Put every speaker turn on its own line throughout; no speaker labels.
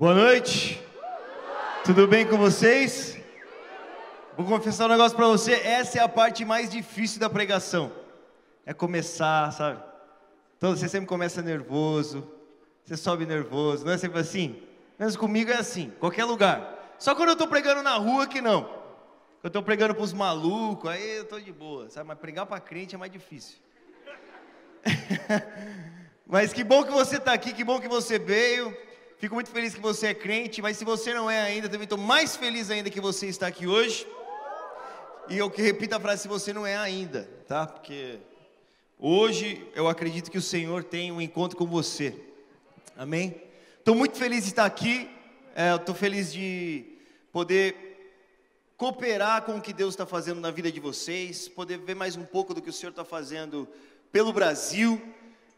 Boa noite. Tudo bem com vocês? Vou confessar um negócio para você, essa é a parte mais difícil da pregação. É começar, sabe? Então você sempre começa nervoso, você sobe nervoso, não é sempre assim? Mas comigo é assim, qualquer lugar. Só quando eu estou pregando na rua que não. Eu estou pregando para os malucos, aí eu estou de boa, sabe? Mas pregar para crente é mais difícil. Mas que bom que você está aqui, que bom que você veio. Fico muito feliz que você é crente, mas se você não é ainda, também estou mais feliz ainda que você está aqui hoje. E eu que repito a frase, se você não é ainda, tá? Porque hoje eu acredito que o Senhor tem um encontro com você. Amém? Estou muito feliz de estar aqui. É, estou feliz de poder cooperar com o que Deus está fazendo na vida de vocês, poder ver mais um pouco do que o Senhor está fazendo pelo Brasil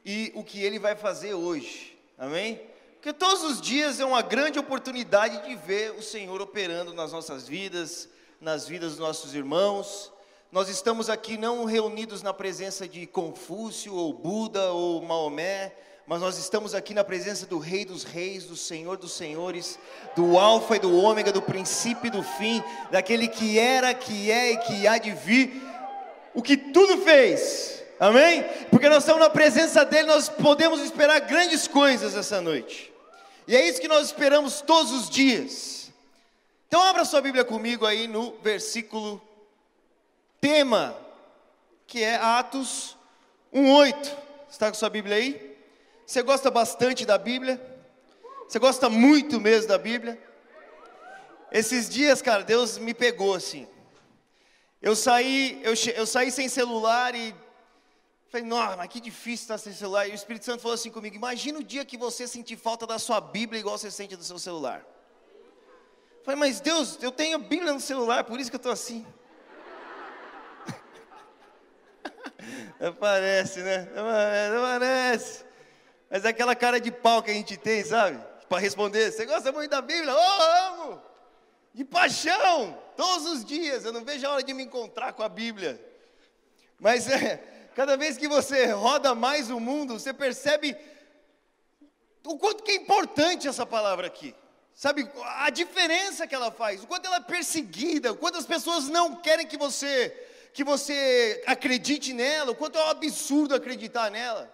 e o que Ele vai fazer hoje. Amém? Porque todos os dias é uma grande oportunidade de ver o Senhor operando nas nossas vidas, nas vidas dos nossos irmãos. Nós estamos aqui não reunidos na presença de Confúcio, ou Buda, ou Maomé, mas nós estamos aqui na presença do Rei dos Reis, do Senhor dos Senhores, do Alfa e do Ômega, do princípio e do fim, daquele que era, que é e que há de vir, o que tudo fez, amém? Porque nós estamos na presença dEle, nós podemos esperar grandes coisas essa noite. E é isso que nós esperamos todos os dias. Então abra sua Bíblia comigo aí no versículo tema, que é Atos 1:8. Está com sua Bíblia aí? Você gosta bastante da Bíblia? Você gosta muito mesmo da Bíblia? Esses dias, cara, Deus me pegou assim. Eu saí, eu, eu saí sem celular e Falei, nossa, mas que difícil estar sem celular. E o Espírito Santo falou assim comigo: imagina o dia que você sentir falta da sua Bíblia igual você sente do seu celular. Falei, mas Deus, eu tenho a Bíblia no celular, por isso que eu estou assim. Não parece, né? Não parece, não parece. Mas é aquela cara de pau que a gente tem, sabe? Para responder, você gosta muito da Bíblia? Oh, amo! De paixão, todos os dias. Eu não vejo a hora de me encontrar com a Bíblia. Mas é, Cada vez que você roda mais o mundo, você percebe o quanto que é importante essa palavra aqui. Sabe, a diferença que ela faz, o quanto ela é perseguida, o quanto as pessoas não querem que você que você acredite nela, o quanto é um absurdo acreditar nela.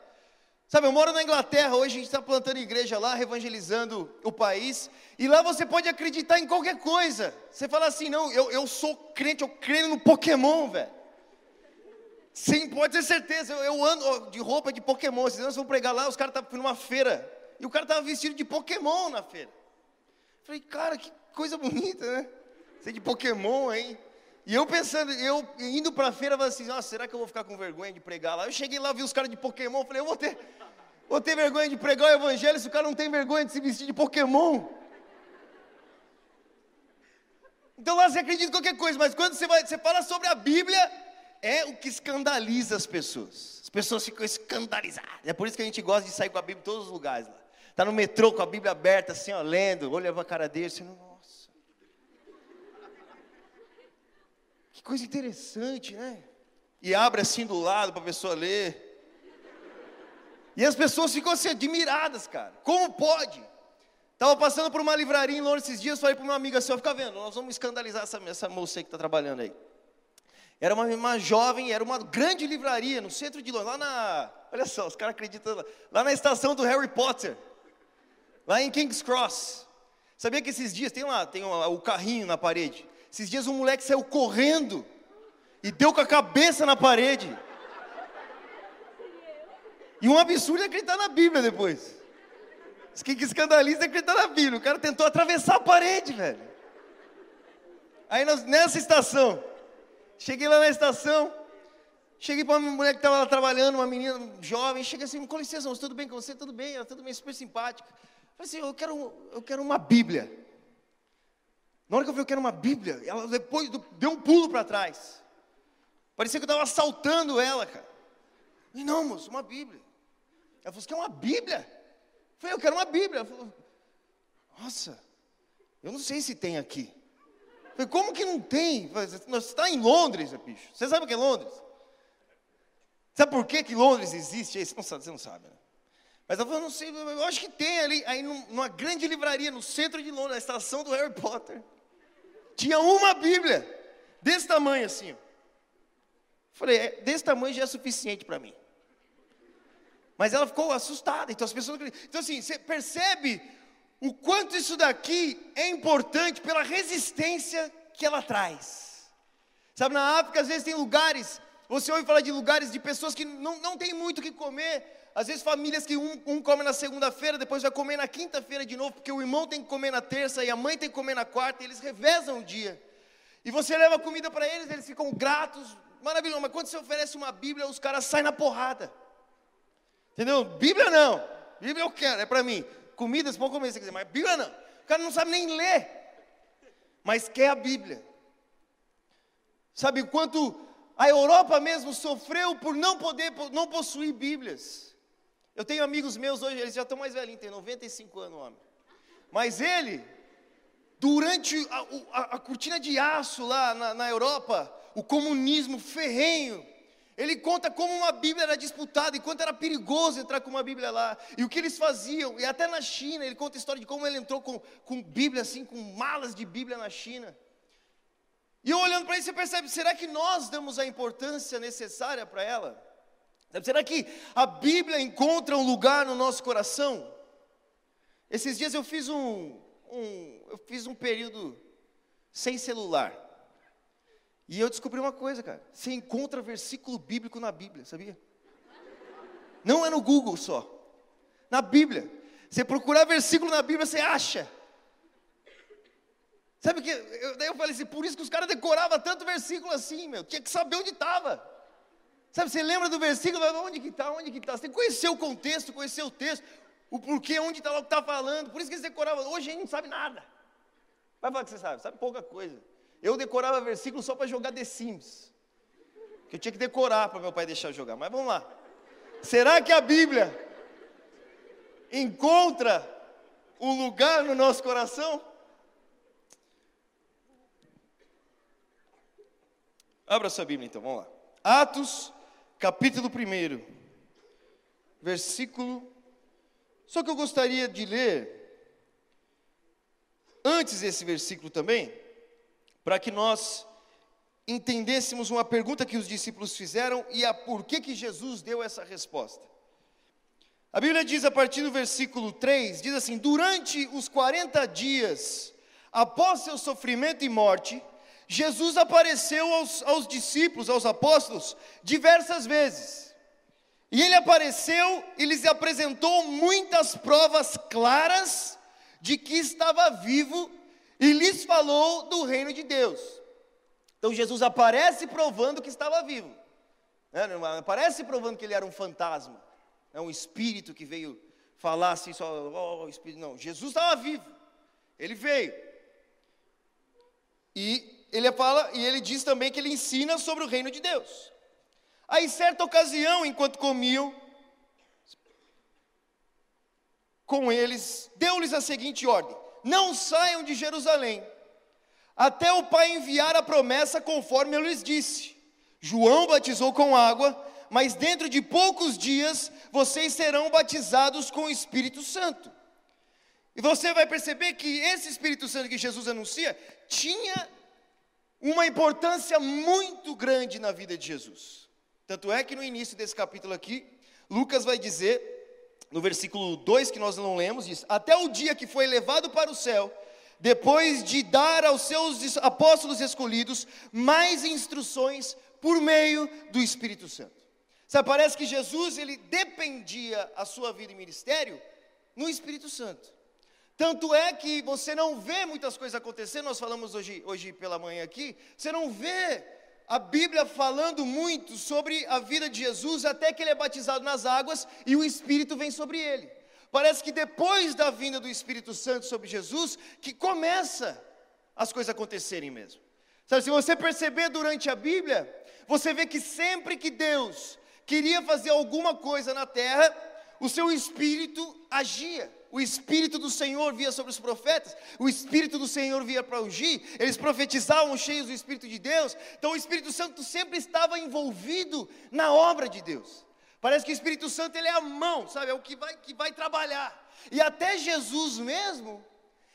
Sabe, eu moro na Inglaterra, hoje a gente está plantando igreja lá, evangelizando o país, e lá você pode acreditar em qualquer coisa. Você fala assim, não, eu, eu sou crente, eu creio no Pokémon, velho. Sim, pode ter certeza. Eu, eu ando de roupa de Pokémon. Esses anos vão pregar lá, os caras estavam numa feira. E o cara estava vestido de Pokémon na feira. Falei, cara, que coisa bonita, né? Ser de Pokémon, hein? E eu pensando, eu indo para a feira, falei assim, será que eu vou ficar com vergonha de pregar lá? Eu cheguei lá, vi os caras de Pokémon, falei, eu vou ter, vou ter vergonha de pregar o evangelho se o cara não tem vergonha de se vestir de Pokémon. Então lá você acredita em qualquer coisa, mas quando você, vai, você fala sobre a Bíblia, é o que escandaliza as pessoas. As pessoas ficam escandalizadas. É por isso que a gente gosta de sair com a Bíblia em todos os lugares lá. Tá no metrô com a Bíblia aberta, assim, ó, lendo, olha a cara dele, assim, nossa. Que coisa interessante, né? E abre assim do lado para a pessoa ler. E as pessoas ficam assim admiradas, cara. Como pode? Estava passando por uma livraria em Londres esses dias, falei para uma amiga assim, ó, fica vendo, nós vamos escandalizar essa, essa moça aí que está trabalhando aí. Era uma, uma jovem, era uma grande livraria no centro de Londres, lá na. Olha só, os caras acreditam lá, lá na estação do Harry Potter, lá em King's Cross. Sabia que esses dias tem lá, tem o carrinho na parede. Esses dias um moleque saiu correndo e deu com a cabeça na parede. E um absurdo é acreditar na Bíblia depois. O que escandaliza é acreditar na Bíblia. O cara tentou atravessar a parede, velho. Aí nós, nessa estação, Cheguei lá na estação, cheguei para uma mulher que estava lá trabalhando, uma menina jovem, cheguei assim, com licença, tudo bem com você? Tudo bem, ela tudo bem, super simpática. Falei assim, eu quero, eu quero uma Bíblia. Na hora que eu falei, eu quero uma Bíblia, ela depois deu um pulo para trás. Parecia que eu estava assaltando ela, cara. E não, moço, uma Bíblia. Ela falou, você quer uma Bíblia? Eu falei, eu quero uma Bíblia. Ela falou, nossa, eu não sei se tem aqui. Falei, como que não tem? Você está em Londres, bicho. Você sabe o que é Londres? Sabe por que, que Londres existe? Você não sabe, você não sabe né? Mas ela falou, não sei, eu acho que tem ali, aí numa grande livraria no centro de Londres, na estação do Harry Potter. Tinha uma Bíblia, desse tamanho assim. Falei, é, desse tamanho já é suficiente para mim. Mas ela ficou assustada, então as pessoas. Então, assim, você percebe o quanto isso daqui é importante pela resistência que ela traz. Sabe, na África, às vezes tem lugares, você ouve falar de lugares de pessoas que não, não tem muito o que comer, às vezes famílias que um, um come na segunda-feira, depois vai comer na quinta-feira de novo, porque o irmão tem que comer na terça e a mãe tem que comer na quarta, e eles revezam o dia. E você leva comida para eles, eles ficam gratos, maravilhoso. Mas quando você oferece uma Bíblia, os caras saem na porrada. Entendeu? Bíblia não. Bíblia eu quero, é para mim. Comida você pode comer se quiser, mas Bíblia não. O cara não sabe nem ler, mas quer a Bíblia. Sabe quanto a Europa mesmo sofreu por não poder, não possuir Bíblias. Eu tenho amigos meus hoje, eles já estão mais velhinhos, tem 95 anos, homem. Mas ele, durante a, a, a cortina de aço lá na, na Europa, o comunismo ferrenho, ele conta como uma Bíblia era disputada e quanto era perigoso entrar com uma Bíblia lá. E o que eles faziam. E até na China, ele conta a história de como ele entrou com, com Bíblia, assim, com malas de Bíblia na China. E eu olhando para isso, você percebe: será que nós damos a importância necessária para ela? Será que a Bíblia encontra um lugar no nosso coração? Esses dias eu fiz um, um, eu fiz um período sem celular. E eu descobri uma coisa, cara. Você encontra versículo bíblico na Bíblia, sabia? Não é no Google só. Na Bíblia. Você procurar versículo na Bíblia, você acha. Sabe que eu, daí eu falei assim, por isso que os caras decoravam tanto versículo assim, meu. Tinha que saber onde estava. Sabe, você lembra do versículo, onde que está, onde que está? Você tem que conhecer o contexto, conhecer o texto, o porquê, onde está o que está falando. Por isso que eles decoravam. Hoje a gente não sabe nada. Vai falar que você sabe, sabe pouca coisa. Eu decorava versículo só para jogar The Sims. Que eu tinha que decorar para meu pai deixar jogar. Mas vamos lá. Será que a Bíblia encontra um lugar no nosso coração? Abra sua Bíblia então, vamos lá. Atos capítulo 1, versículo. Só que eu gostaria de ler, antes desse versículo também, para que nós entendêssemos uma pergunta que os discípulos fizeram e a por que, que Jesus deu essa resposta. A Bíblia diz a partir do versículo 3, diz assim: Durante os 40 dias após seu sofrimento e morte, Jesus apareceu aos, aos discípulos, aos apóstolos, diversas vezes. E ele apareceu e lhes apresentou muitas provas claras de que estava vivo e lhes falou do reino de Deus. Então Jesus aparece provando que estava vivo. Né? Aparece provando que ele era um fantasma, é um espírito que veio falar assim só, oh, espírito. Não, Jesus estava vivo. Ele veio. E ele fala e ele diz também que ele ensina sobre o reino de Deus. Aí, certa ocasião, enquanto comiam com eles, deu-lhes a seguinte ordem: Não saiam de Jerusalém, até o Pai enviar a promessa conforme eu lhes disse. João batizou com água, mas dentro de poucos dias vocês serão batizados com o Espírito Santo. E você vai perceber que esse Espírito Santo que Jesus anuncia tinha uma importância muito grande na vida de Jesus. Tanto é que no início desse capítulo aqui, Lucas vai dizer, no versículo 2 que nós não lemos, diz: Até o dia que foi levado para o céu, depois de dar aos seus apóstolos escolhidos mais instruções por meio do Espírito Santo. Sabe, parece que Jesus ele dependia a sua vida e ministério no Espírito Santo. Tanto é que você não vê muitas coisas acontecendo, nós falamos hoje, hoje pela manhã aqui, você não vê a Bíblia falando muito sobre a vida de Jesus até que ele é batizado nas águas e o Espírito vem sobre ele. Parece que depois da vinda do Espírito Santo sobre Jesus, que começa as coisas acontecerem mesmo. Sabe, se você perceber durante a Bíblia, você vê que sempre que Deus queria fazer alguma coisa na terra, o seu Espírito agia o Espírito do Senhor via sobre os profetas, o Espírito do Senhor via para ungir, eles profetizavam cheios do Espírito de Deus, então o Espírito Santo sempre estava envolvido na obra de Deus. Parece que o Espírito Santo ele é a mão, sabe? É o que vai, que vai trabalhar. E até Jesus mesmo,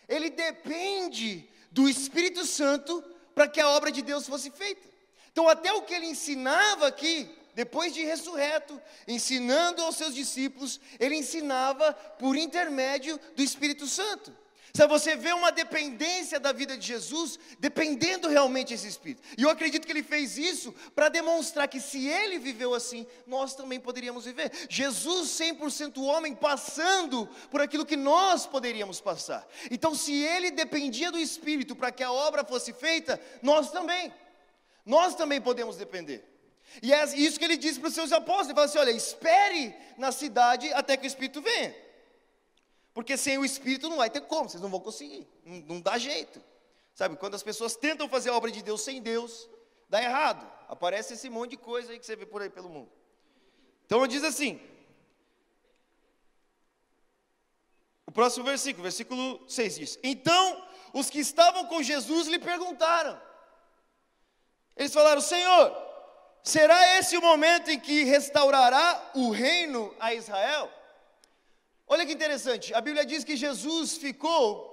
ele depende do Espírito Santo para que a obra de Deus fosse feita. Então, até o que ele ensinava aqui, depois de ressurreto, ensinando aos seus discípulos, ele ensinava por intermédio do Espírito Santo. Se você vê uma dependência da vida de Jesus, dependendo realmente desse Espírito. E eu acredito que ele fez isso para demonstrar que se ele viveu assim, nós também poderíamos viver. Jesus, 100% homem, passando por aquilo que nós poderíamos passar. Então, se ele dependia do Espírito para que a obra fosse feita, nós também. Nós também podemos depender. E é isso que ele disse para os seus apóstolos: ele fala assim: olha, espere na cidade até que o Espírito venha. Porque sem o Espírito não vai ter como, vocês não vão conseguir, não, não dá jeito. Sabe, quando as pessoas tentam fazer a obra de Deus sem Deus, dá errado. Aparece esse monte de coisa aí que você vê por aí pelo mundo. Então diz assim: o próximo versículo, versículo 6 diz: Então os que estavam com Jesus lhe perguntaram, eles falaram: Senhor, será esse o momento em que restaurará o reino a Israel? Olha que interessante, a Bíblia diz que Jesus ficou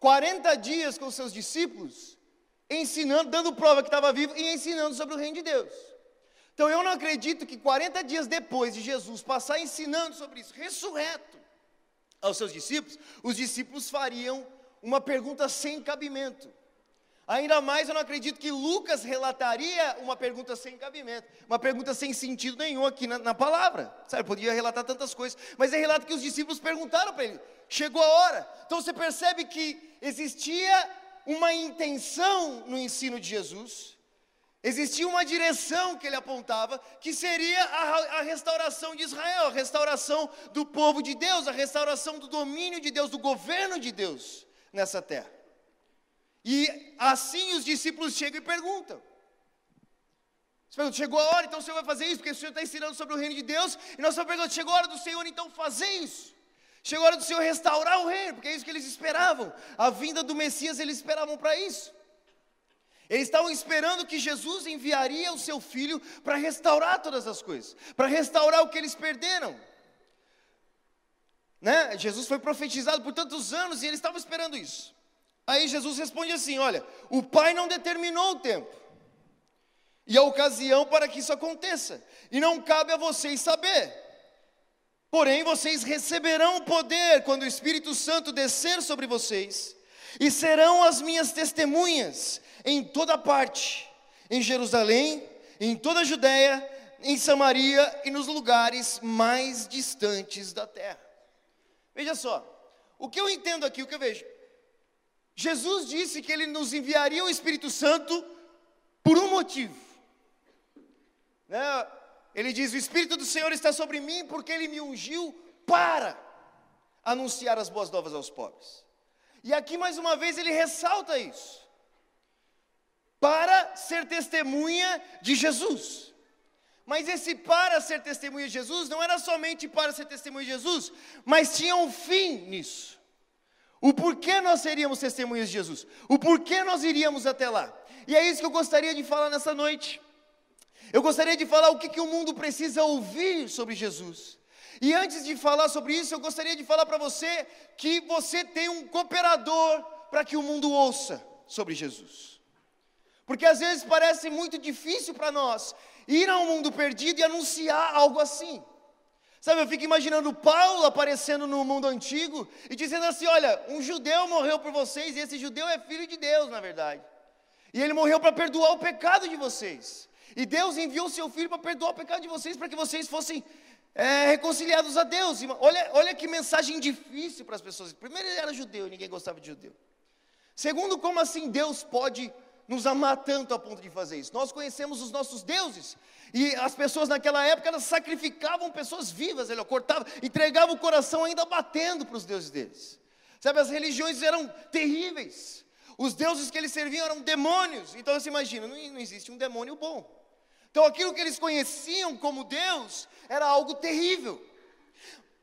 40 dias com seus discípulos, ensinando, dando prova que estava vivo e ensinando sobre o reino de Deus. Então eu não acredito que 40 dias depois de Jesus passar ensinando sobre isso, ressurreto, aos seus discípulos, os discípulos fariam uma pergunta sem cabimento. Ainda mais eu não acredito que Lucas relataria uma pergunta sem cabimento, uma pergunta sem sentido nenhum aqui na, na palavra. Sabe, podia relatar tantas coisas, mas é relato que os discípulos perguntaram para ele: chegou a hora. Então você percebe que existia uma intenção no ensino de Jesus, existia uma direção que ele apontava, que seria a, a restauração de Israel, a restauração do povo de Deus, a restauração do domínio de Deus, do governo de Deus nessa terra. E assim os discípulos chegam e perguntam. chegou a hora, então o Senhor vai fazer isso, porque o Senhor está ensinando sobre o reino de Deus, e nós estamos perguntando, chegou a hora do Senhor então fazer isso. Chegou a hora do Senhor restaurar o reino, porque é isso que eles esperavam. A vinda do Messias eles esperavam para isso. Eles estavam esperando que Jesus enviaria o seu filho para restaurar todas as coisas, para restaurar o que eles perderam. Né? Jesus foi profetizado por tantos anos e eles estavam esperando isso. Aí Jesus responde assim: Olha, o Pai não determinou o tempo e a ocasião para que isso aconteça, e não cabe a vocês saber. Porém, vocês receberão o poder quando o Espírito Santo descer sobre vocês, e serão as minhas testemunhas em toda parte, em Jerusalém, em toda a Judéia, em Samaria e nos lugares mais distantes da terra. Veja só, o que eu entendo aqui, o que eu vejo, Jesus disse que ele nos enviaria o Espírito Santo por um motivo. Né? Ele diz: O Espírito do Senhor está sobre mim porque ele me ungiu para anunciar as boas novas aos pobres. E aqui mais uma vez ele ressalta isso. Para ser testemunha de Jesus. Mas esse para ser testemunha de Jesus não era somente para ser testemunha de Jesus, mas tinha um fim nisso. O porquê nós seríamos testemunhas de Jesus. O porquê nós iríamos até lá. E é isso que eu gostaria de falar nessa noite. Eu gostaria de falar o que, que o mundo precisa ouvir sobre Jesus. E antes de falar sobre isso, eu gostaria de falar para você que você tem um cooperador para que o mundo ouça sobre Jesus. Porque às vezes parece muito difícil para nós ir ao mundo perdido e anunciar algo assim. Sabe, eu fico imaginando Paulo aparecendo no mundo antigo e dizendo assim: olha, um judeu morreu por vocês, e esse judeu é filho de Deus, na verdade. E ele morreu para perdoar o pecado de vocês. E Deus enviou seu filho para perdoar o pecado de vocês, para que vocês fossem é, reconciliados a Deus. Olha, olha que mensagem difícil para as pessoas. Primeiro, ele era judeu, ninguém gostava de judeu. Segundo, como assim Deus pode nos amar tanto a ponto de fazer isso? Nós conhecemos os nossos deuses, e as pessoas naquela época elas sacrificavam pessoas vivas, ele cortava, entregava o coração ainda batendo para os deuses deles. Sabe, as religiões eram terríveis. Os deuses que eles serviam eram demônios. Então você imagina, não, não existe um demônio bom. Então aquilo que eles conheciam como Deus era algo terrível.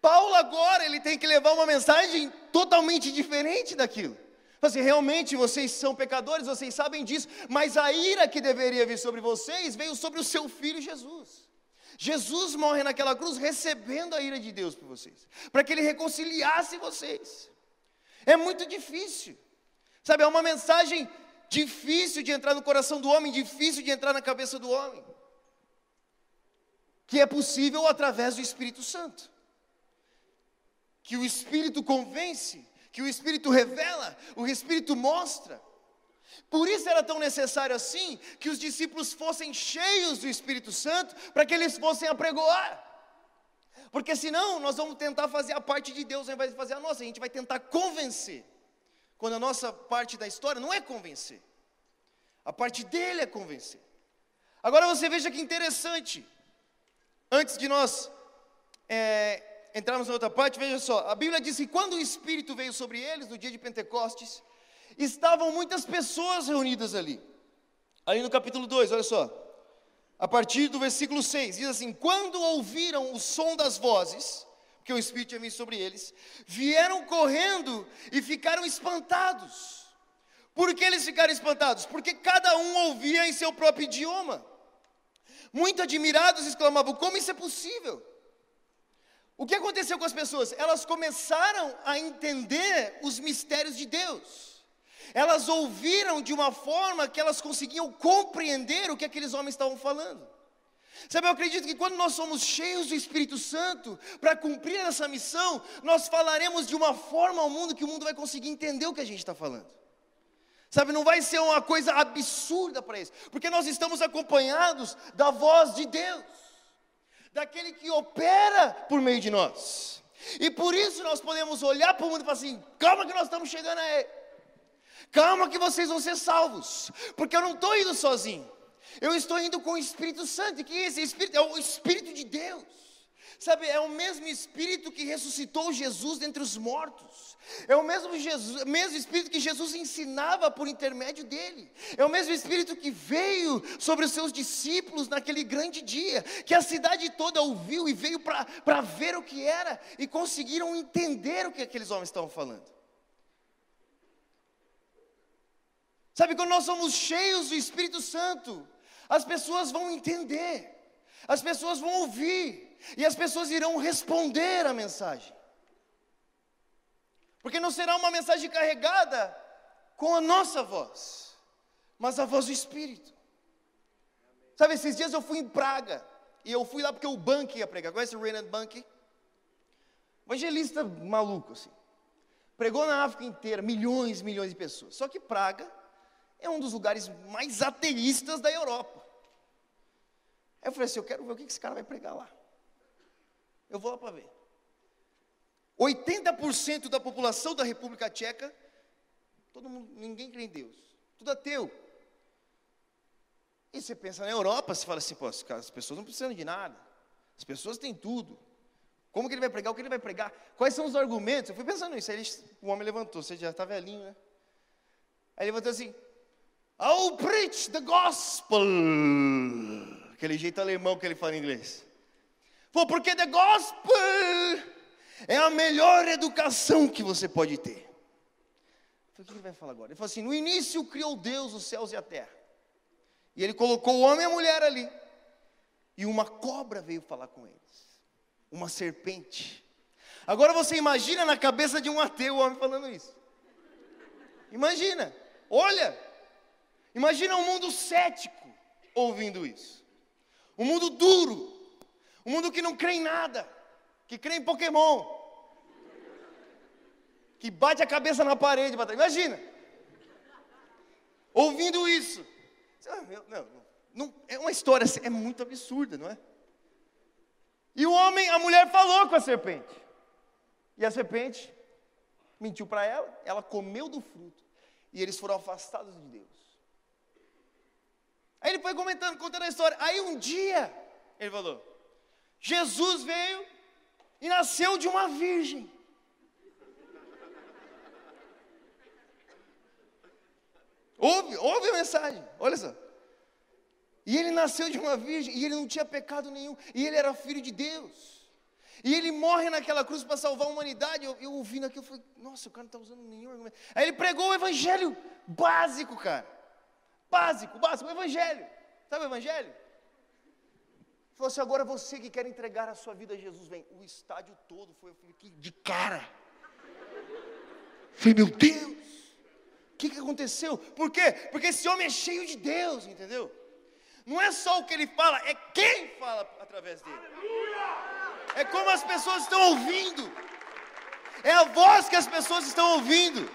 Paulo agora ele tem que levar uma mensagem totalmente diferente daquilo. Assim, realmente vocês são pecadores, vocês sabem disso, mas a ira que deveria vir sobre vocês veio sobre o seu filho Jesus. Jesus morre naquela cruz recebendo a ira de Deus por vocês, para que ele reconciliasse vocês. É muito difícil, sabe? É uma mensagem difícil de entrar no coração do homem, difícil de entrar na cabeça do homem, que é possível através do Espírito Santo, que o Espírito convence, que o Espírito revela, o Espírito mostra. Por isso era tão necessário assim que os discípulos fossem cheios do Espírito Santo para que eles fossem apregoar. Porque senão nós vamos tentar fazer a parte de Deus ao invés de fazer a nossa, a gente vai tentar convencer. Quando a nossa parte da história não é convencer, a parte dele é convencer. Agora você veja que interessante, antes de nós é, entrarmos na outra parte, veja só, a Bíblia diz que quando o Espírito veio sobre eles no dia de Pentecostes, estavam muitas pessoas reunidas ali. Ali no capítulo 2, olha só. A partir do versículo 6, diz assim: Quando ouviram o som das vozes, que o Espírito tinha vindo sobre eles, vieram correndo e ficaram espantados. Por que eles ficaram espantados? Porque cada um ouvia em seu próprio idioma. Muito admirados exclamavam: Como isso é possível? O que aconteceu com as pessoas? Elas começaram a entender os mistérios de Deus. Elas ouviram de uma forma que elas conseguiam compreender o que aqueles homens estavam falando. Sabe, eu acredito que quando nós somos cheios do Espírito Santo, para cumprir essa missão, nós falaremos de uma forma ao mundo que o mundo vai conseguir entender o que a gente está falando. Sabe, não vai ser uma coisa absurda para eles, porque nós estamos acompanhados da voz de Deus, daquele que opera por meio de nós. E por isso nós podemos olhar para o mundo e falar assim: calma que nós estamos chegando a ele. Calma que vocês vão ser salvos, porque eu não estou indo sozinho. Eu estou indo com o Espírito Santo, que esse Espírito é o Espírito de Deus. Sabe, é o mesmo Espírito que ressuscitou Jesus dentre os mortos. É o mesmo, Jesus, mesmo Espírito que Jesus ensinava por intermédio dele. É o mesmo Espírito que veio sobre os seus discípulos naquele grande dia, que a cidade toda ouviu e veio para ver o que era e conseguiram entender o que aqueles homens estavam falando. Sabe, quando nós somos cheios do Espírito Santo, as pessoas vão entender, as pessoas vão ouvir, e as pessoas irão responder a mensagem. Porque não será uma mensagem carregada com a nossa voz, mas a voz do Espírito. Sabe, esses dias eu fui em Praga, e eu fui lá porque o Bank ia pregar. Conhece o Reinhard Bank? Evangelista maluco, assim. Pregou na África inteira, milhões, milhões de pessoas. Só que Praga é um dos lugares mais ateístas da Europa. Aí eu falei assim: eu quero ver o que esse cara vai pregar lá. Eu vou lá para ver. 80% da população da República Tcheca, todo mundo, ninguém crê em Deus, tudo ateu. E você pensa na Europa, você fala assim, pô, as pessoas não precisam de nada, as pessoas têm tudo. Como que ele vai pregar? O que ele vai pregar? Quais são os argumentos? Eu fui pensando nisso. Aí ele, o homem levantou, você já está velhinho, né? Aí ele levantou assim: I'll preach the gospel. Aquele jeito alemão que ele fala em inglês. Pô, porque the gospel é a melhor educação que você pode ter. Falei, o que ele vai falar agora? Ele falou assim: no início criou Deus os céus e a terra. E ele colocou o homem e a mulher ali. E uma cobra veio falar com eles. Uma serpente. Agora você imagina na cabeça de um ateu o homem falando isso. Imagina. Olha, Imagina um mundo cético ouvindo isso. Um mundo duro. Um mundo que não crê em nada. Que crê em Pokémon. Que bate a cabeça na parede. Imagina. Ouvindo isso. Não, não, é uma história, assim, é muito absurda, não é? E o homem, a mulher falou com a serpente. E a serpente mentiu para ela, ela comeu do fruto. E eles foram afastados de Deus. Aí ele foi comentando, contando a história. Aí um dia, ele falou: Jesus veio e nasceu de uma virgem. Ouve, ouve a mensagem, olha só. E ele nasceu de uma virgem, e ele não tinha pecado nenhum, e ele era filho de Deus. E ele morre naquela cruz para salvar a humanidade. Eu, eu ouvindo aquilo, eu falei, nossa, o cara não está usando nenhum argumento. Aí ele pregou o evangelho básico, cara. Básico, básico, o evangelho. Sabe o evangelho? Falou assim: agora você que quer entregar a sua vida a Jesus, vem. O estádio todo foi de cara. Falei, meu Deus, o que, que aconteceu? Por quê? Porque esse homem é cheio de Deus, entendeu? Não é só o que ele fala, é quem fala através dele. É como as pessoas estão ouvindo. É a voz que as pessoas estão ouvindo.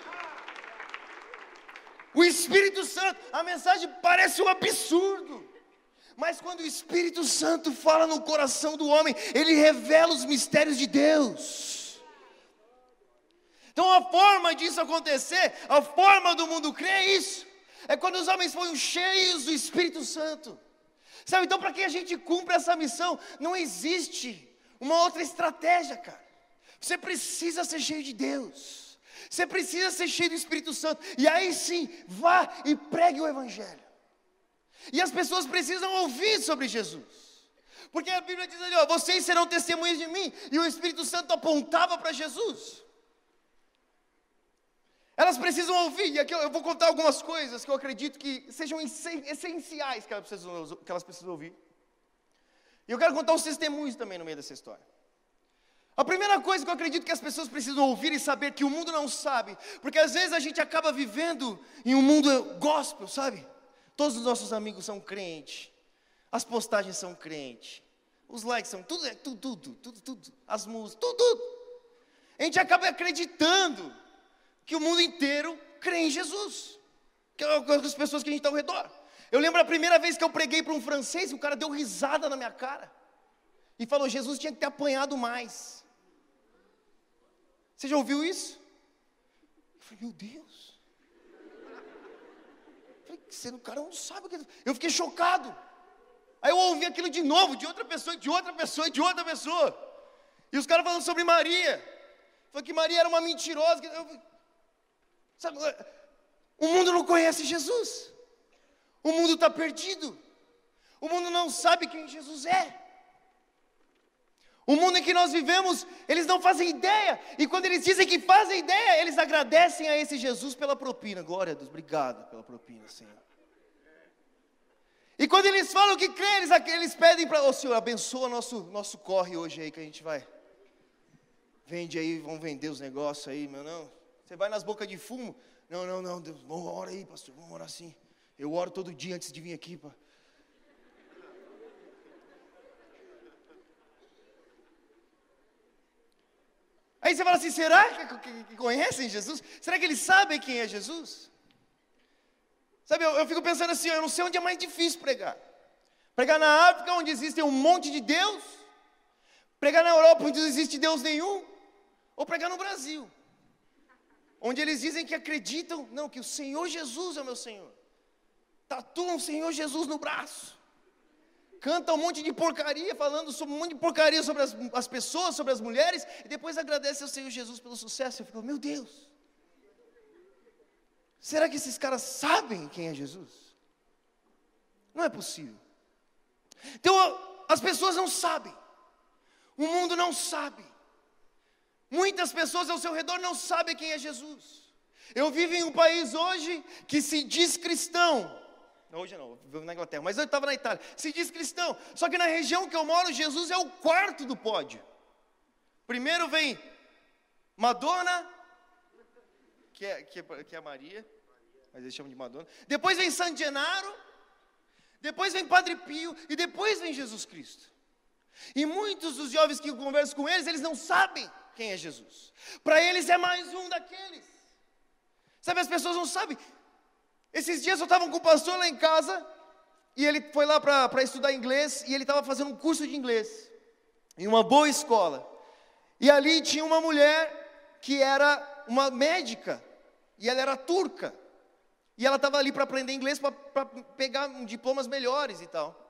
O Espírito Santo, a mensagem parece um absurdo. Mas quando o Espírito Santo fala no coração do homem, ele revela os mistérios de Deus. Então a forma disso acontecer, a forma do mundo crer é isso. É quando os homens foram cheios do Espírito Santo. Sabe, então para que a gente cumpra essa missão, não existe uma outra estratégia, cara. Você precisa ser cheio de Deus. Você precisa ser cheio do Espírito Santo. E aí sim, vá e pregue o Evangelho. E as pessoas precisam ouvir sobre Jesus. Porque a Bíblia diz ali, ó, vocês serão testemunhas de mim. E o Espírito Santo apontava para Jesus. Elas precisam ouvir, e aqui eu vou contar algumas coisas que eu acredito que sejam essenciais que elas precisam, que elas precisam ouvir. E eu quero contar os testemunhos também no meio dessa história. A primeira coisa que eu acredito que as pessoas precisam ouvir e saber que o mundo não sabe, porque às vezes a gente acaba vivendo em um mundo gospel, sabe? Todos os nossos amigos são crentes. As postagens são crentes. Os likes são tudo, é tudo, tudo, tudo, tudo. As músicas, tudo, tudo. A gente acaba acreditando que o mundo inteiro crê em Jesus. Que é as pessoas que a gente está ao redor. Eu lembro a primeira vez que eu preguei para um francês, o cara deu risada na minha cara. E falou: Jesus tinha que ter apanhado mais. Você já ouviu isso? Eu falei: Meu Deus. Você, o cara não sabe o que. Eu fiquei chocado. Aí eu ouvi aquilo de novo, de outra pessoa, de outra pessoa, de outra pessoa. E os caras falando sobre Maria. Falou que Maria era uma mentirosa. Sabe, o mundo não conhece Jesus. O mundo está perdido. O mundo não sabe quem Jesus é. O mundo em que nós vivemos, eles não fazem ideia. E quando eles dizem que fazem ideia, eles agradecem a esse Jesus pela propina. Glória a Deus, obrigado pela propina, Senhor. E quando eles falam que crê, eles, eles pedem para, o oh, Senhor, abençoa nosso, nosso corre hoje aí que a gente vai. Vende aí, vamos vender os negócios aí, meu não. Você vai nas bocas de fumo. Não, não, não, Deus, vamos orar aí, pastor, vamos orar assim. Eu oro todo dia antes de vir aqui, para Aí você fala assim: será que, conhecem Jesus? Será que eles sabem quem é Jesus? Sabe, eu, eu fico pensando assim: eu não sei onde é mais difícil pregar. Pregar na África, onde existem um monte de Deus, pregar na Europa, onde não existe Deus nenhum, ou pregar no Brasil, onde eles dizem que acreditam, não, que o Senhor Jesus é o meu Senhor, tatuam o Senhor Jesus no braço canta um monte de porcaria, falando sobre um monte de porcaria sobre as, as pessoas, sobre as mulheres, e depois agradece ao Senhor Jesus pelo sucesso. Eu fico, meu Deus, será que esses caras sabem quem é Jesus? Não é possível. Então, as pessoas não sabem, o mundo não sabe, muitas pessoas ao seu redor não sabem quem é Jesus. Eu vivo em um país hoje que se diz cristão, Hoje não, vivo na Inglaterra, mas eu estava na Itália. Se diz cristão, só que na região que eu moro, Jesus é o quarto do pódio. Primeiro vem Madonna, que é, que é, que é Maria, mas eles chamam de Madonna. Depois vem San Genaro, depois vem Padre Pio, e depois vem Jesus Cristo. E muitos dos jovens que eu converso com eles, eles não sabem quem é Jesus. Para eles é mais um daqueles. Sabe, as pessoas não sabem. Esses dias eu estava com o pastor lá em casa, e ele foi lá para estudar inglês, e ele estava fazendo um curso de inglês, em uma boa escola. E ali tinha uma mulher que era uma médica, e ela era turca. E ela estava ali para aprender inglês, para pegar diplomas melhores e tal.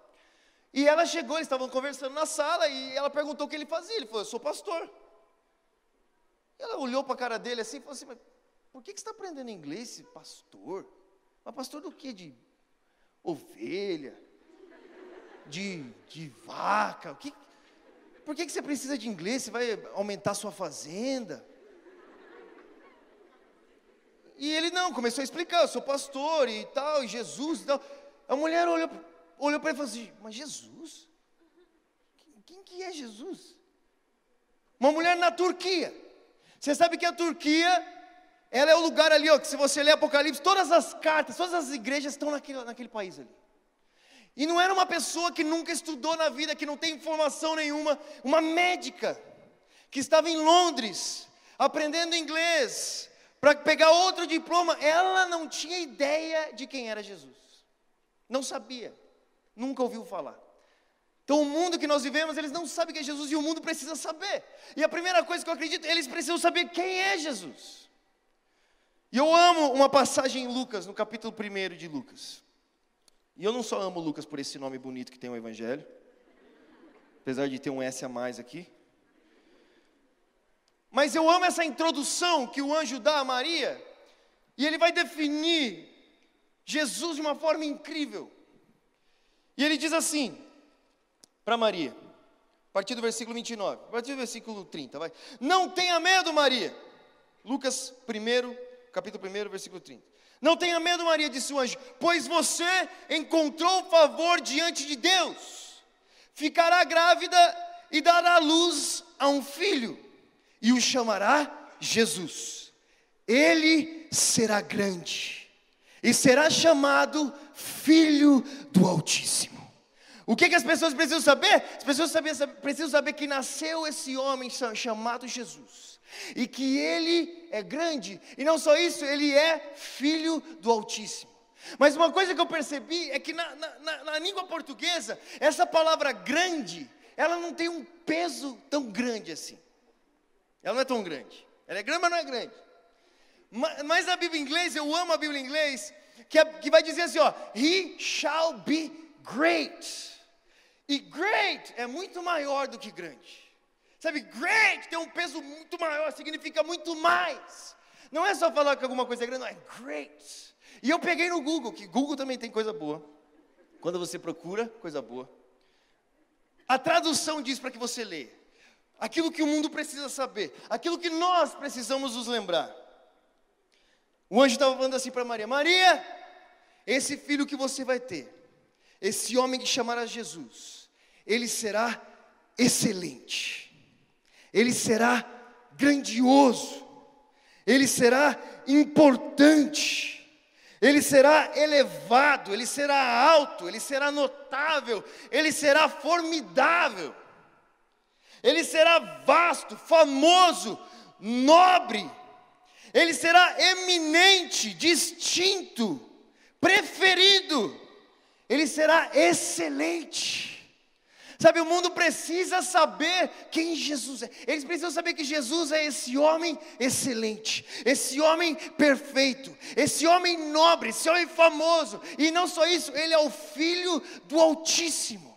E ela chegou, eles estavam conversando na sala, e ela perguntou o que ele fazia. Ele falou: Eu sou pastor. Ela olhou para a cara dele assim e falou assim: Mas por que, que você está aprendendo inglês, pastor? Mas pastor do que? De ovelha? De, de vaca? O que, por que, que você precisa de inglês? Você vai aumentar sua fazenda? E ele não, começou a explicar, eu sou pastor e tal, e Jesus e tal. A mulher olhou, olhou para ele e falou assim, mas Jesus? quem que é Jesus? Uma mulher na Turquia. Você sabe que a Turquia, ela é o lugar ali, ó, que se você ler Apocalipse, todas as cartas, todas as igrejas estão naquele, naquele país ali. E não era uma pessoa que nunca estudou na vida, que não tem informação nenhuma, uma médica, que estava em Londres, aprendendo inglês, para pegar outro diploma, ela não tinha ideia de quem era Jesus. Não sabia, nunca ouviu falar. Então, o mundo que nós vivemos, eles não sabem quem é Jesus e o mundo precisa saber. E a primeira coisa que eu acredito, eles precisam saber quem é Jesus. E eu amo uma passagem em Lucas, no capítulo 1 de Lucas. E eu não só amo Lucas por esse nome bonito que tem o Evangelho, apesar de ter um S a mais aqui. Mas eu amo essa introdução que o anjo dá a Maria, e ele vai definir Jesus de uma forma incrível. E ele diz assim: para Maria. A partir do versículo 29, a partir do versículo 30, vai. Não tenha medo, Maria. Lucas 1, capítulo 1, versículo 30. Não tenha medo, Maria, disse o anjo, pois você encontrou favor diante de Deus. Ficará grávida e dará luz a um filho, e o chamará Jesus. Ele será grande e será chamado Filho do Altíssimo. O que, que as pessoas precisam saber? As pessoas precisam saber que nasceu esse homem chamado Jesus. E que ele é grande. E não só isso, ele é filho do Altíssimo. Mas uma coisa que eu percebi é que na, na, na língua portuguesa, essa palavra grande, ela não tem um peso tão grande assim. Ela não é tão grande. Ela é grande, mas não é grande. Mas, mas na Bíblia inglês, eu amo a Bíblia inglês, que, é, que vai dizer assim: ó, He shall be great. E great é muito maior do que grande. Sabe, great tem um peso muito maior, significa muito mais. Não é só falar que alguma coisa é grande, não, é great. E eu peguei no Google, que Google também tem coisa boa. Quando você procura, coisa boa. A tradução diz para que você lê aquilo que o mundo precisa saber, aquilo que nós precisamos nos lembrar. O anjo estava falando assim para Maria: Maria, esse filho que você vai ter, esse homem que chamará Jesus, ele será excelente, ele será grandioso, ele será importante, ele será elevado, ele será alto, ele será notável, ele será formidável, ele será vasto, famoso, nobre, ele será eminente, distinto, preferido. Ele será excelente. Sabe, o mundo precisa saber quem Jesus é. Eles precisam saber que Jesus é esse homem excelente, esse homem perfeito, esse homem nobre, esse homem famoso. E não só isso, ele é o filho do Altíssimo.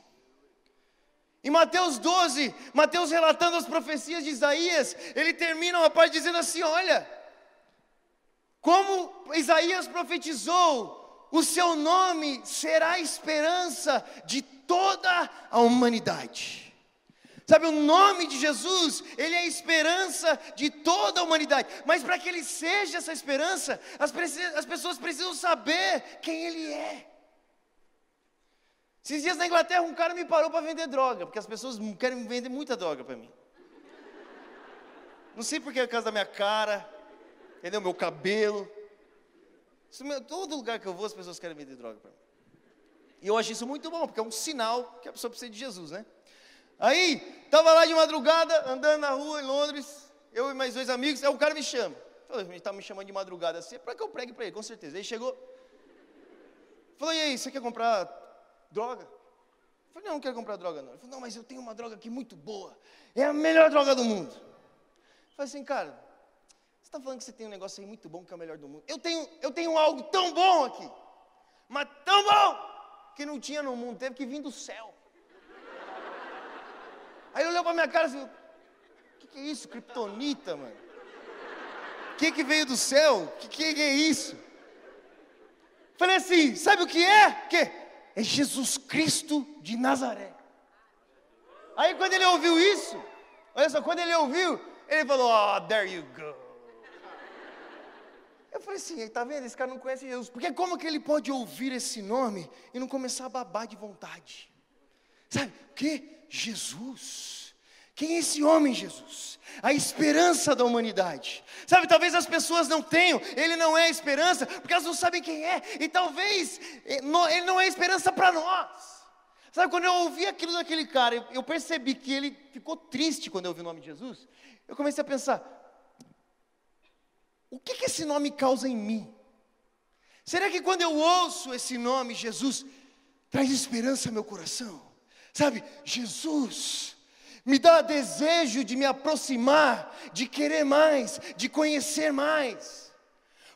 Em Mateus 12, Mateus relatando as profecias de Isaías, ele termina uma parte dizendo assim: Olha, como Isaías profetizou o seu nome será a esperança de toda a humanidade. Sabe, o nome de Jesus, ele é a esperança de toda a humanidade. Mas para que ele seja essa esperança, as, as, pessoas precisam saber quem ele é. Esses dias na Inglaterra, um cara me parou para vender droga, porque as pessoas querem vender muita droga para mim. Não sei porque é por causa da minha cara, entendeu? Meu cabelo. Todo lugar que eu vou, as pessoas querem vender droga para mim. E eu acho isso muito bom, porque é um sinal que a pessoa precisa de Jesus, né? Aí, estava lá de madrugada, andando na rua em Londres, eu e mais dois amigos, aí o cara me chama. Ele está me chamando de madrugada assim, é para que eu pregue para ele, com certeza. Aí chegou, falou, e aí, você quer comprar droga? Eu falei, não, não quero comprar droga não. Ele falou, não, mas eu tenho uma droga aqui muito boa, é a melhor droga do mundo. Eu falei assim, cara, você está falando que você tem um negócio aí muito bom que é o melhor do mundo. Eu tenho, eu tenho algo tão bom aqui, mas tão bom, que não tinha no mundo, teve que vir do céu. Aí ele olhou para minha cara e disse: O que, que é isso, Kryptonita, mano? O que, que veio do céu? O que, que é isso? Falei assim: Sabe o que é? Que? É Jesus Cristo de Nazaré. Aí quando ele ouviu isso, olha só, quando ele ouviu, ele falou: Oh, there you go. Eu falei assim, está vendo? Esse cara não conhece Jesus. Porque como que ele pode ouvir esse nome e não começar a babar de vontade? Sabe o que? Jesus. Quem é esse homem, Jesus? A esperança da humanidade. Sabe, talvez as pessoas não tenham, ele não é a esperança, porque elas não sabem quem é, e talvez eh, ele não é a esperança para nós. Sabe, quando eu ouvi aquilo daquele cara, eu percebi que ele ficou triste quando eu ouvi o nome de Jesus. Eu comecei a pensar: o que, que esse nome causa em mim? Será que quando eu ouço esse nome, Jesus, traz esperança ao meu coração? Sabe, Jesus me dá desejo de me aproximar, de querer mais, de conhecer mais.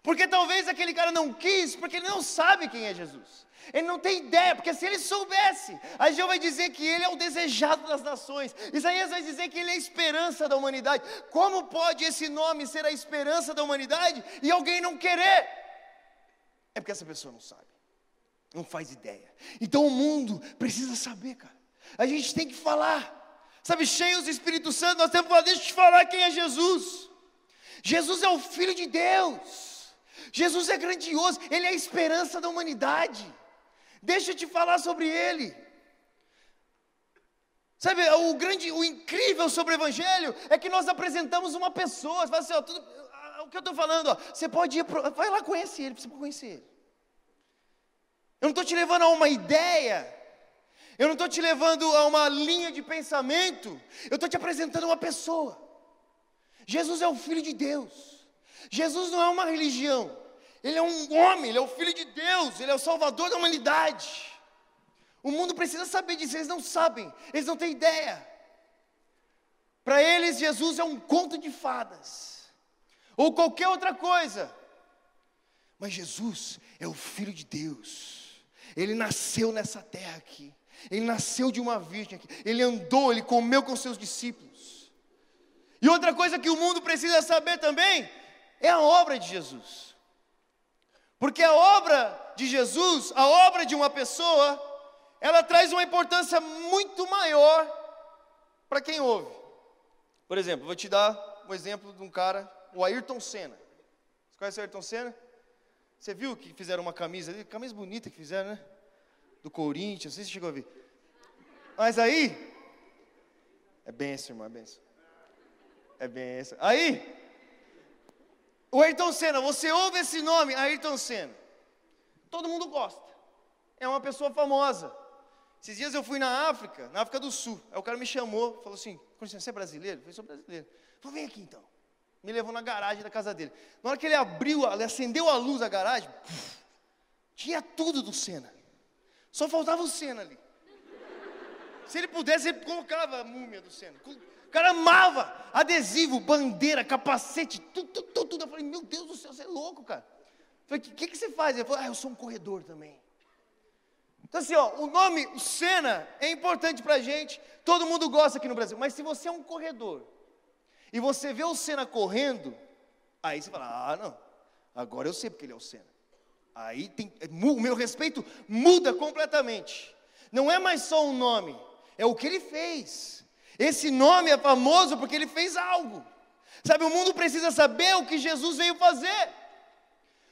Porque talvez aquele cara não quis, porque ele não sabe quem é Jesus. Ele não tem ideia, porque se ele soubesse, a Jeová vai dizer que ele é o desejado das nações. Isaías vai dizer que ele é a esperança da humanidade. Como pode esse nome ser a esperança da humanidade e alguém não querer? É porque essa pessoa não sabe, não faz ideia. Então o mundo precisa saber, cara. A gente tem que falar. Sabe, cheios do Espírito Santo, nós temos que falar, deixa eu te falar quem é Jesus. Jesus é o Filho de Deus. Jesus é grandioso, Ele é a esperança da humanidade. Deixa eu te falar sobre Ele. Sabe, o grande, o incrível sobre o Evangelho é que nós apresentamos uma pessoa. Você assim, ó, tudo, o que eu estou falando, ó, você pode ir, pro, vai lá conhecer Ele, pode conhecer Ele. Eu não estou te levando a uma ideia, eu não estou te levando a uma linha de pensamento, eu estou te apresentando uma pessoa. Jesus é o Filho de Deus. Jesus não é uma religião, Ele é um homem, Ele é o Filho de Deus, Ele é o Salvador da humanidade. O mundo precisa saber disso, eles não sabem, eles não têm ideia. Para eles, Jesus é um conto de fadas, ou qualquer outra coisa. Mas Jesus é o Filho de Deus, Ele nasceu nessa terra aqui. Ele nasceu de uma virgem aqui. Ele andou, ele comeu com seus discípulos. E outra coisa que o mundo precisa saber também é a obra de Jesus. Porque a obra de Jesus, a obra de uma pessoa, ela traz uma importância muito maior para quem ouve. Por exemplo, vou te dar um exemplo de um cara, o Ayrton Senna. Você conhece o Ayrton Senna? Você viu que fizeram uma camisa ali? Camisa bonita que fizeram, né? do Corinthians, não sei se você chegou a ver. Mas aí, é benção, irmão, é benção. É benção. Aí, o Ayrton Senna, você ouve esse nome, Ayrton Senna. Todo mundo gosta. É uma pessoa famosa. Esses dias eu fui na África, na África do Sul. Aí o cara me chamou, falou assim: Você é brasileiro? Eu falei: Sou brasileiro. Falei: Vem aqui então. Me levou na garagem da casa dele. Na hora que ele abriu, ele acendeu a luz da garagem, tinha tudo do Senna. Só faltava o Senna ali. Se ele pudesse, ele colocava a múmia do Senna. Cara amava adesivo, bandeira, capacete, tudo, tudo, tudo. Eu falei, meu Deus do céu, você é louco, cara. Eu falei, o que, que você faz? Ele falou, ah, eu sou um corredor também. Então assim, ó, o nome, o Senna, é importante pra gente. Todo mundo gosta aqui no Brasil. Mas se você é um corredor e você vê o Senna correndo, aí você fala, ah, não, agora eu sei porque ele é o Senna. Aí tem, o meu respeito muda completamente. Não é mais só um nome, é o que ele fez. Esse nome é famoso porque ele fez algo. Sabe, o mundo precisa saber o que Jesus veio fazer.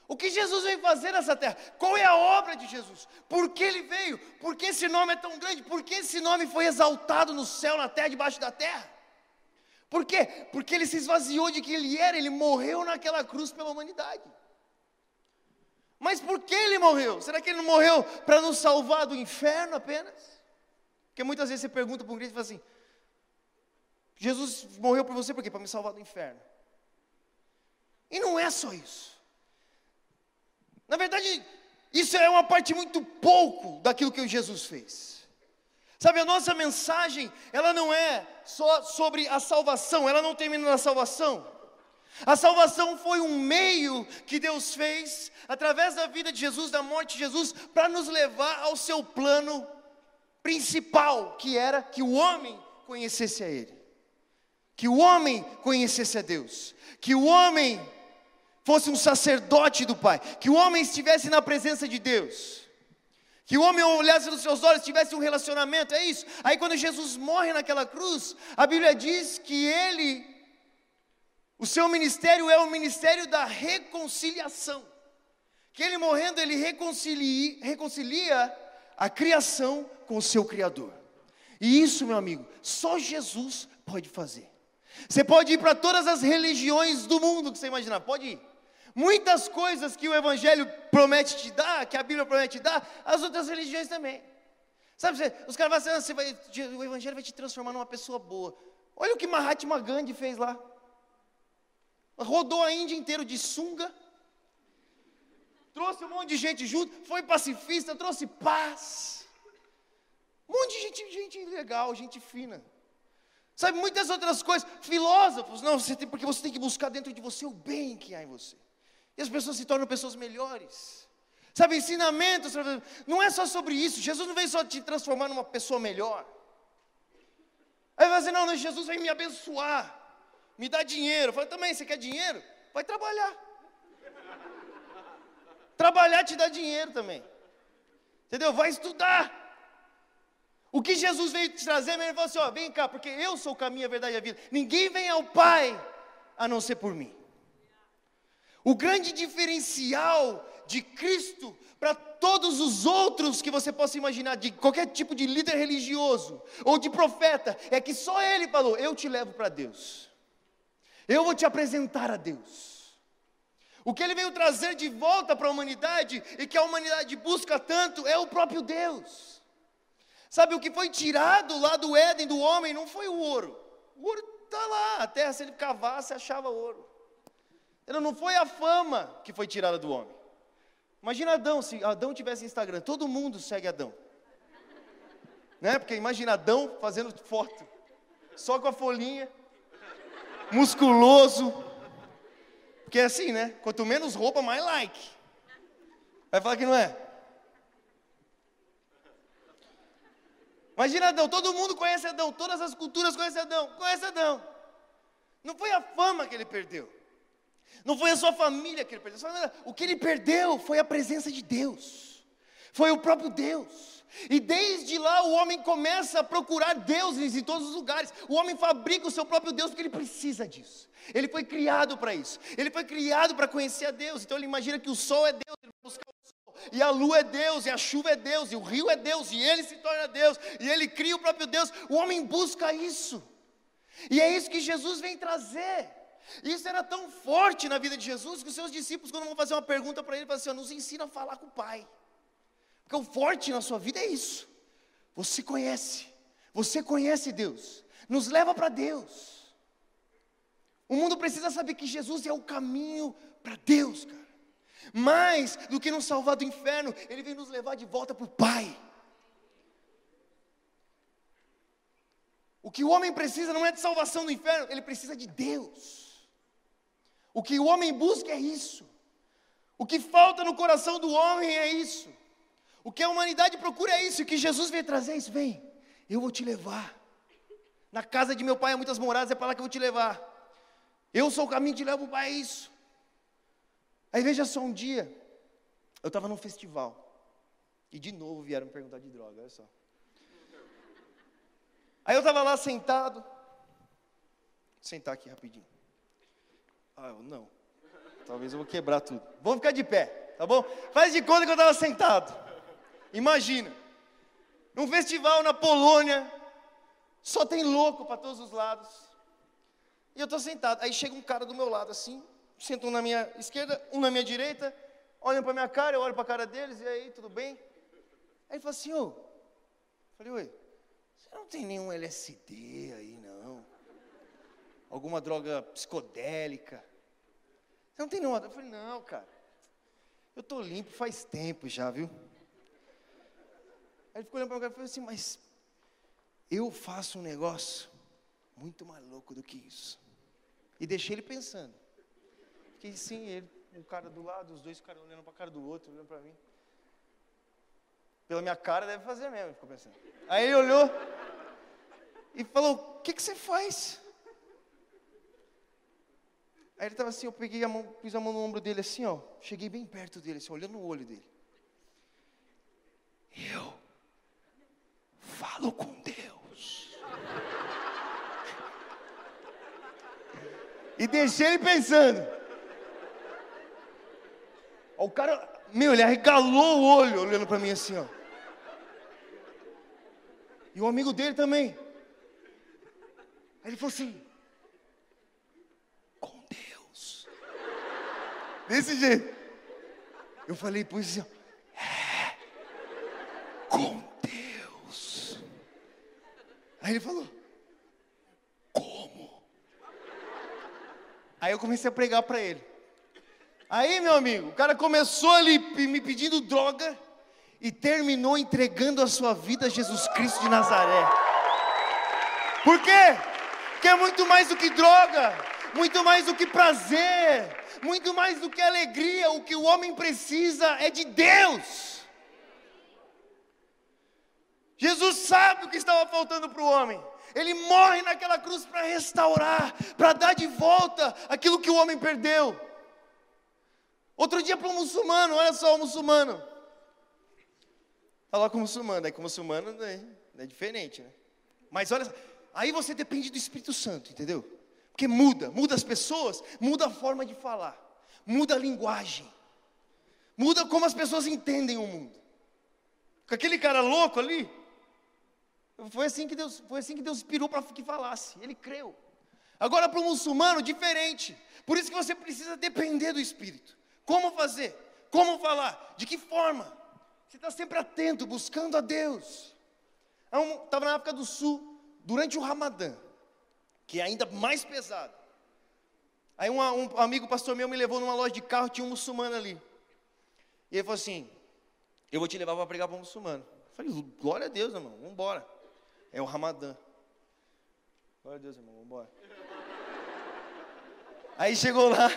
O que Jesus veio fazer nessa terra? Qual é a obra de Jesus? Por que ele veio? Por que esse nome é tão grande? Por que esse nome foi exaltado no céu, na terra, debaixo da terra? Por quê? Porque ele se esvaziou de quem ele era, ele morreu naquela cruz pela humanidade. Mas por que ele morreu? Será que ele não morreu para nos salvar do inferno apenas? Porque muitas vezes você pergunta para um crente e fala assim: Jesus morreu por você por quê? Para me salvar do inferno. E não é só isso. Na verdade, isso é uma parte muito pouco daquilo que Jesus fez. Sabe, a nossa mensagem, ela não é só sobre a salvação, ela não termina na salvação. A salvação foi um meio que Deus fez através da vida de Jesus, da morte de Jesus, para nos levar ao seu plano principal, que era que o homem conhecesse a Ele, que o homem conhecesse a Deus, que o homem fosse um sacerdote do Pai, que o homem estivesse na presença de Deus. Que o homem olhasse nos seus olhos, tivesse um relacionamento, é isso. Aí quando Jesus morre naquela cruz, a Bíblia diz que ele o seu ministério é o ministério da reconciliação. Que ele morrendo, ele reconcilia, reconcilia a criação com o seu Criador. E isso, meu amigo, só Jesus pode fazer. Você pode ir para todas as religiões do mundo que você imaginar, pode ir. Muitas coisas que o Evangelho promete te dar, que a Bíblia promete te dar, as outras religiões também. Sabe, os caras falam assim, ah, vai, o Evangelho vai te transformar numa pessoa boa. Olha o que Mahatma Gandhi fez lá. Rodou a Índia inteira de sunga, trouxe um monte de gente junto, foi pacifista, trouxe paz. Um monte de gente, gente legal, gente fina. Sabe, muitas outras coisas. Filósofos, não, você tem, porque você tem que buscar dentro de você o bem que há em você. E as pessoas se tornam pessoas melhores. Sabe, ensinamentos, não é só sobre isso. Jesus não vem só te transformar numa pessoa melhor. Aí você dizer, não, não, Jesus vem me abençoar, me dar dinheiro. Eu falo, também, você quer dinheiro? Vai trabalhar. Trabalhar te dá dinheiro também. Entendeu? Vai estudar. O que Jesus veio te trazer, ele falou assim: ó, vem cá, porque eu sou o caminho, a verdade e a vida. Ninguém vem ao Pai a não ser por mim. O grande diferencial de Cristo para todos os outros que você possa imaginar, de qualquer tipo de líder religioso ou de profeta, é que só ele falou: Eu te levo para Deus, eu vou te apresentar a Deus. O que ele veio trazer de volta para a humanidade e que a humanidade busca tanto é o próprio Deus. Sabe o que foi tirado lá do Éden do homem não foi o ouro. O ouro está lá, a terra, se ele cavasse, achava ouro. Não foi a fama que foi tirada do homem. Imagina Adão, se Adão tivesse Instagram, todo mundo segue Adão. Né? Porque imagina Adão fazendo foto, só com a folhinha, musculoso. Porque é assim, né? Quanto menos roupa, mais like. Vai falar que não é? Imagina Adão, todo mundo conhece Adão, todas as culturas conhecem Adão, conhece Adão. Não foi a fama que ele perdeu. Não foi a sua família que ele perdeu. O que ele perdeu foi a presença de Deus. Foi o próprio Deus. E desde lá o homem começa a procurar deuses em todos os lugares. O homem fabrica o seu próprio Deus porque ele precisa disso. Ele foi criado para isso. Ele foi criado para conhecer a Deus. Então ele imagina que o sol é Deus, ele vai buscar e a lua é Deus, e a chuva é Deus, e o rio é Deus, e ele se torna Deus, e ele cria o próprio Deus. O homem busca isso, e é isso que Jesus vem trazer. Isso era tão forte na vida de Jesus que os seus discípulos, quando vão fazer uma pergunta para ele, falam assim: nos ensina a falar com o Pai. Porque o forte na sua vida é isso. Você conhece, você conhece Deus, nos leva para Deus. O mundo precisa saber que Jesus é o caminho para Deus, cara. Mais do que nos salvar do inferno, Ele vem nos levar de volta para o Pai. O que o homem precisa não é de salvação do inferno, ele precisa de Deus. O que o homem busca é isso. O que falta no coração do homem é isso. O que a humanidade procura é isso. E o que Jesus veio trazer é isso. Vem, eu vou te levar. Na casa de meu pai há muitas moradas, é para lá que eu vou te levar. Eu sou o caminho que te leva para o pai, é isso. Aí veja só um dia, eu estava num festival. E de novo vieram me perguntar de droga, olha só. Aí eu estava lá sentado. Sentar aqui rapidinho. Ah, eu não. Talvez eu vou quebrar tudo. Vou ficar de pé, tá bom? Faz de conta que eu estava sentado. Imagina. Num festival na Polônia, só tem louco para todos os lados. E eu estou sentado. Aí chega um cara do meu lado assim, senta um na minha esquerda, um na minha direita, olham para minha cara, eu olho para a cara deles, e aí, tudo bem? Aí ele fala assim, ô, falei, oi, você não tem nenhum LSD aí, não? Alguma droga psicodélica? Você não tem nenhuma? Eu falei, não, cara, eu tô limpo faz tempo já, viu? Aí ele ficou olhando para mim e falou assim, mas eu faço um negócio muito mais louco do que isso. E deixei ele pensando. Fiquei sim, ele, um cara do lado, os dois caras olhando para a cara do outro, olhando para mim. Pela minha cara deve fazer mesmo, ficou pensando. Aí ele olhou e falou: O que, que você faz? Aí ele estava assim, eu peguei a mão, pus a mão no ombro dele assim, ó. Cheguei bem perto dele, assim, olhando no olho dele. Eu falo com Deus. e deixei ele pensando. O cara, meu, ele arregalou o olho olhando para mim assim, ó. E o amigo dele também. Aí ele falou assim: Com Deus. Desse jeito. Eu falei, pois assim, é, com Deus. Aí ele falou, como? Aí eu comecei a pregar para ele. Aí, meu amigo, o cara começou ali me pedindo droga e terminou entregando a sua vida a Jesus Cristo de Nazaré. Por quê? Porque é muito mais do que droga, muito mais do que prazer, muito mais do que alegria. O que o homem precisa é de Deus. Jesus sabe o que estava faltando para o homem. Ele morre naquela cruz para restaurar, para dar de volta aquilo que o homem perdeu. Outro dia para um muçulmano, olha só o muçulmano. Falar com o muçulmano, aí com o muçulmano é diferente, né? Mas olha, aí você depende do Espírito Santo, entendeu? Porque muda, muda as pessoas, muda a forma de falar, muda a linguagem, muda como as pessoas entendem o mundo. Com aquele cara louco ali, foi assim que Deus, foi assim que Deus inspirou para que falasse. Ele creu. Agora para o muçulmano diferente. Por isso que você precisa depender do Espírito. Como fazer? Como falar? De que forma? Você está sempre atento, buscando a Deus. Estava na África do Sul, durante o Ramadã, que é ainda mais pesado. Aí um, um amigo pastor meu me levou numa loja de carro, tinha um muçulmano ali. E ele falou assim: Eu vou te levar para pregar para um muçulmano. Eu falei: Glória a Deus, irmão, vamos embora. É o Ramadã. Glória a Deus, irmão, vamos embora. Aí chegou lá,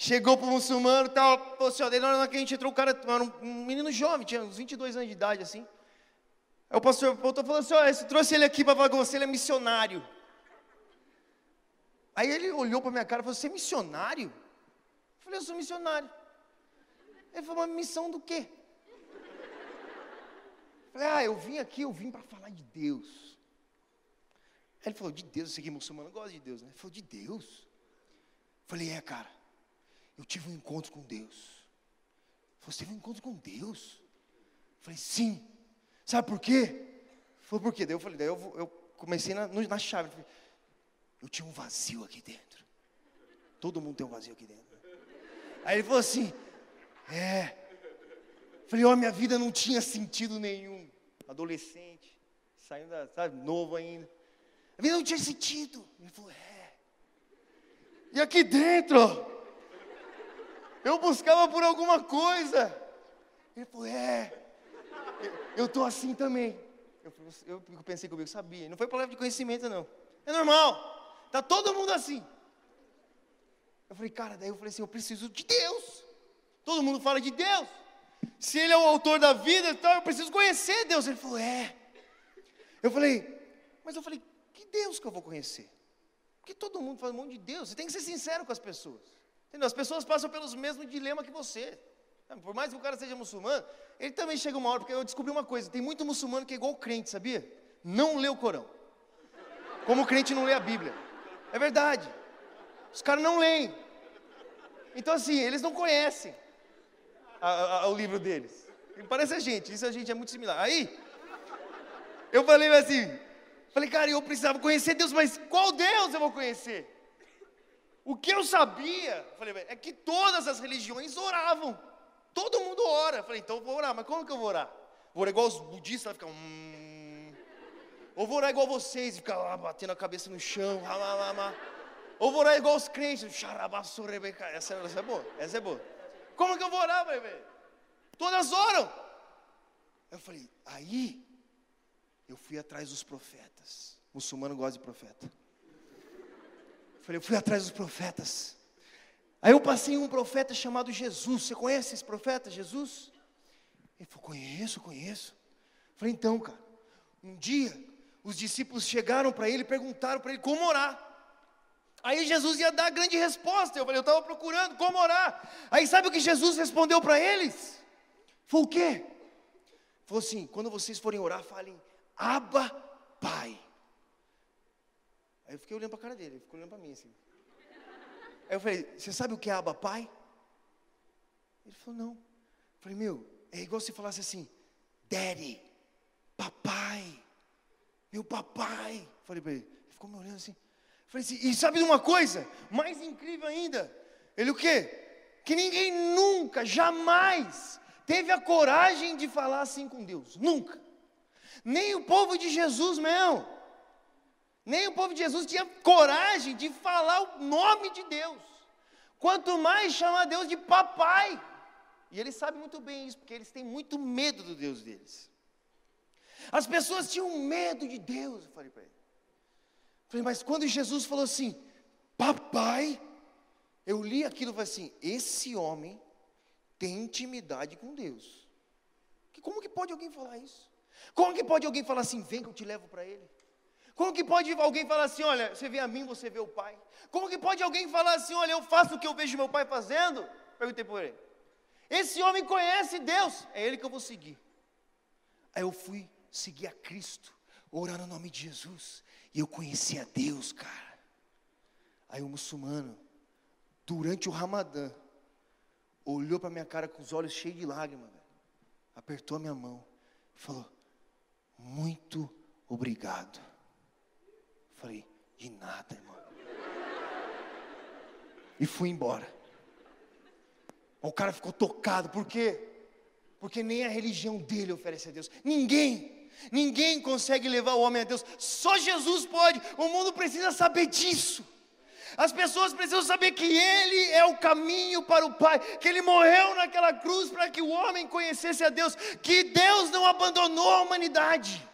Chegou para o muçulmano tal, falou assim, daí na hora que a gente entrou, o cara era um menino jovem, tinha uns 22 anos de idade, assim. Aí o pastor voltou e falou assim, ó, você trouxe ele aqui para falar com você, ele é missionário. Aí ele olhou para minha cara e falou, você é missionário? Eu falei, eu sou missionário. Ele falou, uma missão do quê? Eu falei, ah, eu vim aqui, eu vim para falar de Deus. Aí ele falou, de Deus, você que é muçulmano gosta de Deus, né? Ele falou, de Deus? Eu falei, é, cara. Eu tive um encontro com Deus. Você teve um encontro com Deus? Eu falei, sim. Sabe por quê? Foi por quê? Daí eu falei, daí eu, eu comecei na, na chave. Eu, falei, eu tinha um vazio aqui dentro. Todo mundo tem um vazio aqui dentro. Aí ele falou assim, é. Eu falei, ó, oh, minha vida não tinha sentido nenhum. Adolescente, saindo da, sabe, novo ainda. A vida não tinha sentido. Ele falou, é. E aqui dentro, eu buscava por alguma coisa. Ele falou, é, eu estou assim também. Eu, eu, pensei comigo, sabia. Não foi palavra de conhecimento, não. É normal. Está todo mundo assim. Eu falei, cara, daí eu falei assim, eu preciso de Deus. Todo mundo fala de Deus. Se Ele é o autor da vida, então eu preciso conhecer Deus. Ele falou, é. Eu falei, mas eu falei, que Deus que eu vou conhecer? Porque todo mundo fala um monte de Deus. Você tem que ser sincero com as pessoas. Entendeu? As pessoas passam pelos mesmos dilemas que você. Por mais que o cara seja muçulmano, ele também chega uma hora, porque eu descobri uma coisa: tem muito muçulmano que é igual crente, sabia? Não lê o Corão. Como o crente não lê a Bíblia. É verdade. Os caras não leem. Então, assim, eles não conhecem a, a, o livro deles. Parece a gente, isso a gente é muito similar. Aí, eu falei assim, falei, cara, eu precisava conhecer Deus, mas qual Deus eu vou conhecer? O que eu sabia, falei, é que todas as religiões oravam. Todo mundo ora. Falei, então eu vou orar, mas como que eu vou orar? Vou orar igual os budistas, ficar hum. Ou vou orar igual vocês, ficar lá batendo a cabeça no chão, Ou vou orar igual os crentes, essa, essa é boa, essa é boa. Como que eu vou orar, ver? Todas oram. Eu falei, aí eu fui atrás dos profetas. O muçulmano gosta de profeta. Falei, eu fui atrás dos profetas. Aí eu passei um profeta chamado Jesus. Você conhece esse profeta, Jesus? Ele falou, conheço, conheço. Falei, então, cara, um dia os discípulos chegaram para ele e perguntaram para ele como orar. Aí Jesus ia dar a grande resposta. Eu falei, eu estava procurando como orar. Aí sabe o que Jesus respondeu para eles? Foi o quê? Falou assim: quando vocês forem orar, falem, Abba, Pai. Aí eu fiquei olhando para a cara dele, ele ficou olhando para mim assim. Aí eu falei, você sabe o que é aba pai? Ele falou, não. Eu falei, meu, é igual se falasse assim, daddy. papai, meu papai. Falei para ele, ele ficou me olhando assim. Falei assim, e sabe de uma coisa? Mais incrível ainda. Ele o quê? Que ninguém nunca, jamais teve a coragem de falar assim com Deus. Nunca. Nem o povo de Jesus mesmo. Nem o povo de Jesus tinha coragem de falar o nome de Deus. Quanto mais chamar Deus de papai. E eles sabem muito bem isso, porque eles têm muito medo do Deus deles. As pessoas tinham medo de Deus, eu falei para ele. Falei, mas quando Jesus falou assim, papai, eu li aquilo e falei assim: esse homem tem intimidade com Deus. Como que pode alguém falar isso? Como que pode alguém falar assim, vem que eu te levo para ele? Como que pode alguém falar assim, olha, você vê a mim, você vê o pai? Como que pode alguém falar assim, olha, eu faço o que eu vejo meu pai fazendo? Perguntei por ele. Esse homem conhece Deus, é ele que eu vou seguir. Aí eu fui seguir a Cristo, orar no nome de Jesus, e eu conheci a Deus, cara. Aí o muçulmano, durante o Ramadã, olhou para minha cara com os olhos cheios de lágrimas, apertou a minha mão e falou: Muito obrigado. Falei: De nada, irmão. E fui embora. O cara ficou tocado, por quê? Porque nem a religião dele oferece a Deus. Ninguém, ninguém consegue levar o homem a Deus. Só Jesus pode. O mundo precisa saber disso. As pessoas precisam saber que Ele é o caminho para o Pai, que Ele morreu naquela cruz para que o homem conhecesse a Deus, que Deus não abandonou a humanidade.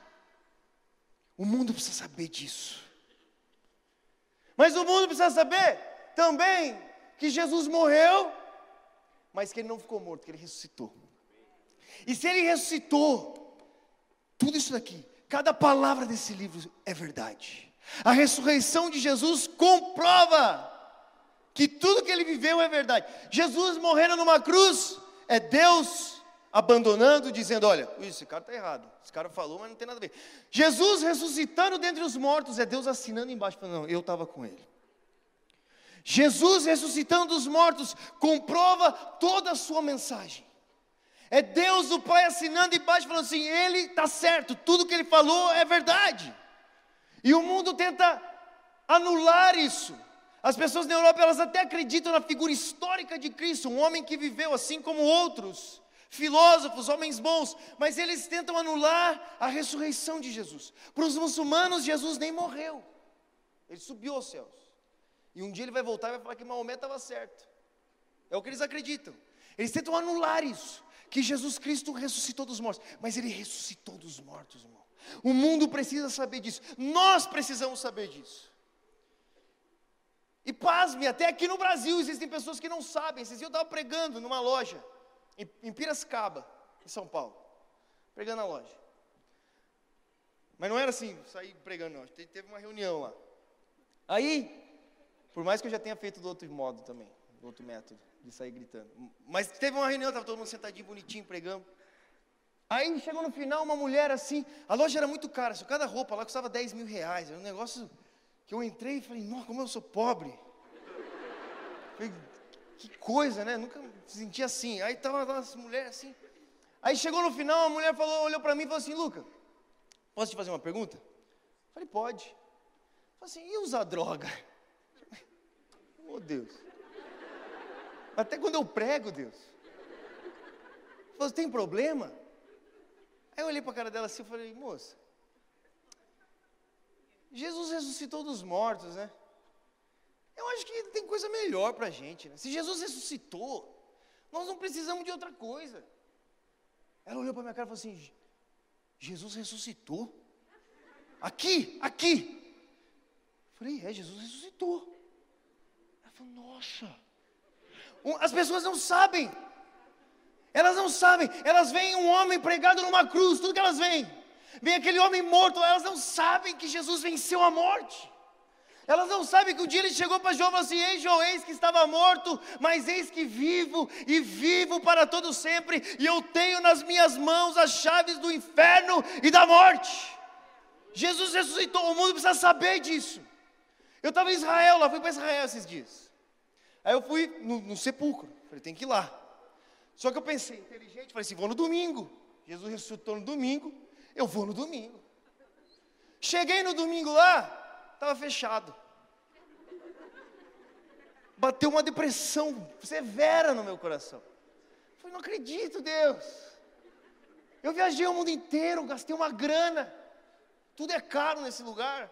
O mundo precisa saber disso. Mas o mundo precisa saber também que Jesus morreu mas que ele não ficou morto, que ele ressuscitou. E se ele ressuscitou, tudo isso daqui, cada palavra desse livro é verdade. A ressurreição de Jesus comprova que tudo que ele viveu é verdade. Jesus morrendo numa cruz é Deus abandonando, dizendo: Olha, esse cara está errado. Esse cara falou, mas não tem nada a ver. Jesus ressuscitando dentre os mortos é Deus assinando embaixo, falando: Não, eu estava com ele. Jesus ressuscitando dos mortos comprova toda a sua mensagem. É Deus o Pai assinando embaixo, falando assim: Ele está certo, tudo que ele falou é verdade. E o mundo tenta anular isso. As pessoas na Europa elas até acreditam na figura histórica de Cristo, um homem que viveu assim como outros, filósofos, homens bons, mas eles tentam anular a ressurreição de Jesus. Para os muçulmanos, Jesus nem morreu, ele subiu aos céus. E um dia ele vai voltar e vai falar que Maomé estava certo. É o que eles acreditam. Eles tentam anular isso. Que Jesus Cristo ressuscitou dos mortos. Mas ele ressuscitou dos mortos, irmão. O mundo precisa saber disso. Nós precisamos saber disso. E pasme, até aqui no Brasil existem pessoas que não sabem. Esses eu estava pregando numa loja, em Piracicaba, em São Paulo. Pregando na loja. Mas não era assim, sair pregando, não. Teve uma reunião lá. Aí, por mais que eu já tenha feito do outro modo também, do outro método, de sair gritando. Mas teve uma reunião, estava todo mundo sentadinho, bonitinho, pregando. Aí chegou no final uma mulher assim, a loja era muito cara, só cada roupa lá custava 10 mil reais. Era um negócio que eu entrei e falei, nossa, como eu sou pobre. Falei, que coisa, né? Nunca me senti assim. Aí estava lá essa mulher assim. Aí chegou no final, a mulher falou, olhou para mim e falou assim, Luca, posso te fazer uma pergunta? falei, pode. Falei assim, e usar droga? Oh Deus. Até quando eu prego, Deus. Você tem problema? Aí eu olhei para a cara dela assim e falei, moça, Jesus ressuscitou dos mortos, né? Eu acho que tem coisa melhor para a gente. Né? Se Jesus ressuscitou, nós não precisamos de outra coisa. Ela olhou para minha cara e falou assim: Jesus ressuscitou? Aqui, aqui. Eu falei, é, Jesus ressuscitou falou, nossa. As pessoas não sabem. Elas não sabem. Elas veem um homem pregado numa cruz, tudo que elas veem. Vem aquele homem morto, elas não sabem que Jesus venceu a morte. Elas não sabem que um dia ele chegou para João e falou assim: Ei, João, eis que estava morto, mas eis que vivo e vivo para todo sempre, e eu tenho nas minhas mãos as chaves do inferno e da morte. Jesus ressuscitou, o mundo precisa saber disso. Eu estava em Israel, lá fui para Israel esses dias. Aí eu fui no, no sepulcro, falei, tem que ir lá. Só que eu pensei, inteligente, falei assim, vou no domingo. Jesus ressuscitou no domingo, Eu vou no domingo. Cheguei no domingo lá, estava fechado. Bateu uma depressão severa no meu coração. Falei, não acredito, Deus. Eu viajei o mundo inteiro, gastei uma grana. Tudo é caro nesse lugar.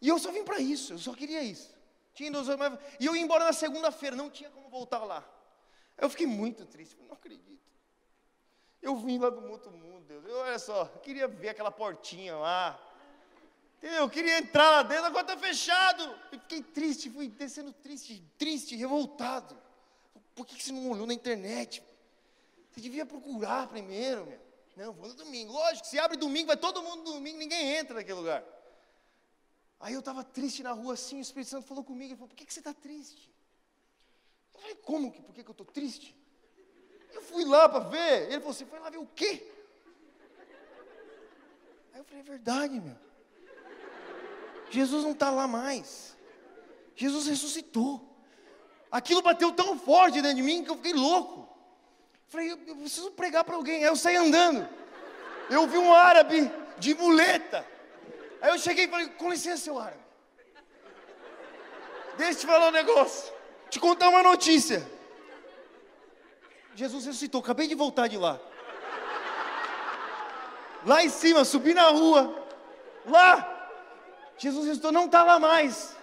E eu só vim para isso, eu só queria isso. Tinha dois e eu ia embora na segunda-feira, não tinha como voltar lá. Eu fiquei muito triste, não acredito. Eu vim lá do outro mundo, Deus. Eu, olha só, eu queria ver aquela portinha lá. Entendeu? Eu queria entrar lá dentro, agora está fechado. Eu fiquei triste, fui descendo triste, triste, revoltado. Por que você não olhou na internet? Você devia procurar primeiro, meu. Não, vou no domingo. Lógico, se abre domingo, vai todo mundo domingo, ninguém entra naquele lugar. Aí eu estava triste na rua assim, o Espírito Santo falou comigo, ele falou, por que, que você está triste? Eu falei, como que, por que, que eu estou triste? Eu fui lá para ver, ele falou, você foi lá ver o quê? Aí eu falei, é verdade, meu. Jesus não está lá mais. Jesus ressuscitou. Aquilo bateu tão forte dentro de mim que eu fiquei louco. Falei, eu, preciso pregar para alguém. Aí eu saí andando. Eu vi um árabe de muleta. Aí eu cheguei e falei, com licença, seu árabe. Deixa eu te falar um negócio. Te contar uma notícia. Jesus ressuscitou, acabei de voltar de lá. Lá em cima, subi na rua. Lá, Jesus ressuscitou, não está lá mais.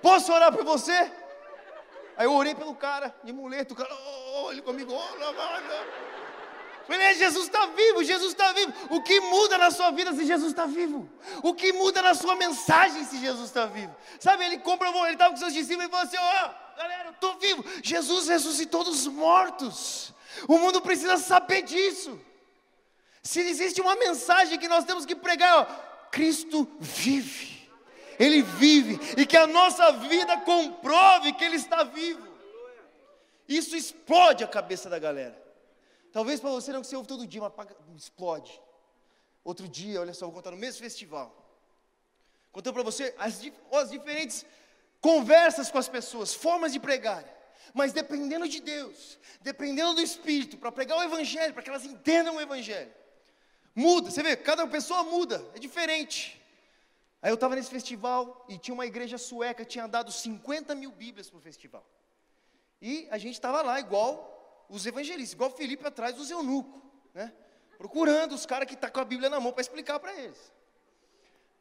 Posso orar por você? Aí eu orei pelo cara, de muleta, o cara, oh, ele comigo, oh, não. Falei, Jesus está vivo, Jesus está vivo. O que muda na sua vida se Jesus está vivo? O que muda na sua mensagem se Jesus está vivo? Sabe, ele comprovou, ele estava com seus discípulos e falou assim: ó, oh, galera, eu estou vivo. Jesus ressuscitou dos mortos. O mundo precisa saber disso. Se existe uma mensagem que nós temos que pregar, ó, Cristo vive. Ele vive e que a nossa vida comprove que Ele está vivo. Isso explode a cabeça da galera. Talvez para você não que você ouve todo dia, mas explode. Outro dia, olha só, vou contar no mesmo festival. Contando para você as, as diferentes conversas com as pessoas, formas de pregar. Mas dependendo de Deus, dependendo do Espírito, para pregar o Evangelho, para que elas entendam o Evangelho. Muda, você vê, cada pessoa muda, é diferente. Aí eu estava nesse festival e tinha uma igreja sueca, tinha dado 50 mil Bíblias para o festival. E a gente estava lá igual os evangelistas, igual Felipe atrás dos eunucos, né? Procurando os caras que estão tá com a Bíblia na mão para explicar para eles.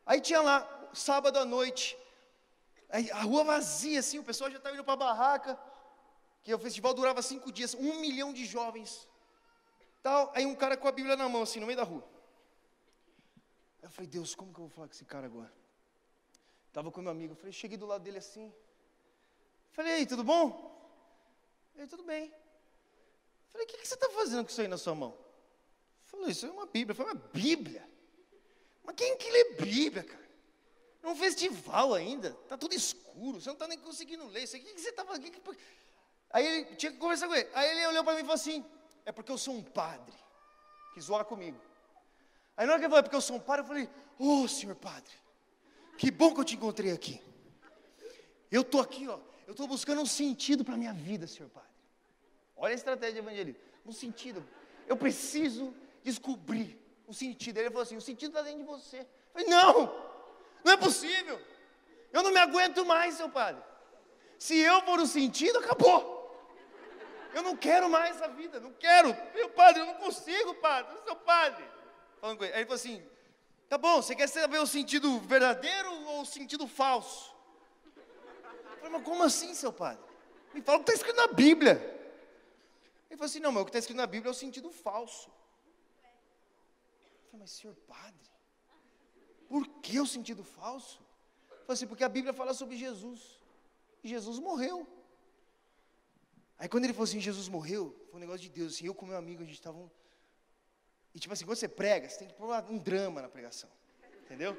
Aí tinha lá, sábado à noite, a rua vazia, assim, o pessoal já estava indo para a barraca, que o festival durava cinco dias, um milhão de jovens. Tal, aí um cara com a Bíblia na mão, assim, no meio da rua. Eu falei, Deus, como que eu vou falar com esse cara agora? Estava com meu amigo, eu falei, cheguei do lado dele assim. Falei, ei, tudo bom? Ele, tudo bem. Falei, o que, que você está fazendo com isso aí na sua mão? Falei, isso é uma Bíblia. Falei, uma Bíblia? Mas quem que lê Bíblia, cara? É um festival ainda, está tudo escuro, você não está nem conseguindo ler. Isso aqui, o que você está fazendo? Aí ele tinha que conversar com ele. Aí ele olhou para mim e falou assim: é porque eu sou um padre. Quis zoar comigo. Aí na hora que ele falou, é porque eu sou um padre, eu falei: Ô oh, senhor padre, que bom que eu te encontrei aqui. Eu estou aqui, ó, eu estou buscando um sentido para a minha vida, senhor padre. Olha a estratégia de evangelismo. Um sentido. Eu preciso descobrir o sentido. Ele falou assim: o sentido está dentro de você. Eu falei, não, não é possível. Eu não me aguento mais, seu padre. Se eu for o sentido, acabou. Eu não quero mais essa vida, não quero. Meu padre, eu não consigo, padre. Eu sou padre. Falando com ele. Aí ele falou assim: tá bom, você quer saber o sentido verdadeiro ou o sentido falso? Eu falei, mas como assim, seu padre? Me fala o que está escrito na Bíblia. Ele falou assim: não, mas o que está escrito na Bíblia é o sentido falso. Eu falei, mas senhor padre, por que o sentido falso? Ele falou assim: porque a Bíblia fala sobre Jesus. E Jesus morreu. Aí quando ele falou assim, Jesus morreu, foi um negócio de Deus, assim, eu com meu amigo, a gente estava um... E tipo assim, quando você prega, você tem que pôr um drama na pregação. Entendeu?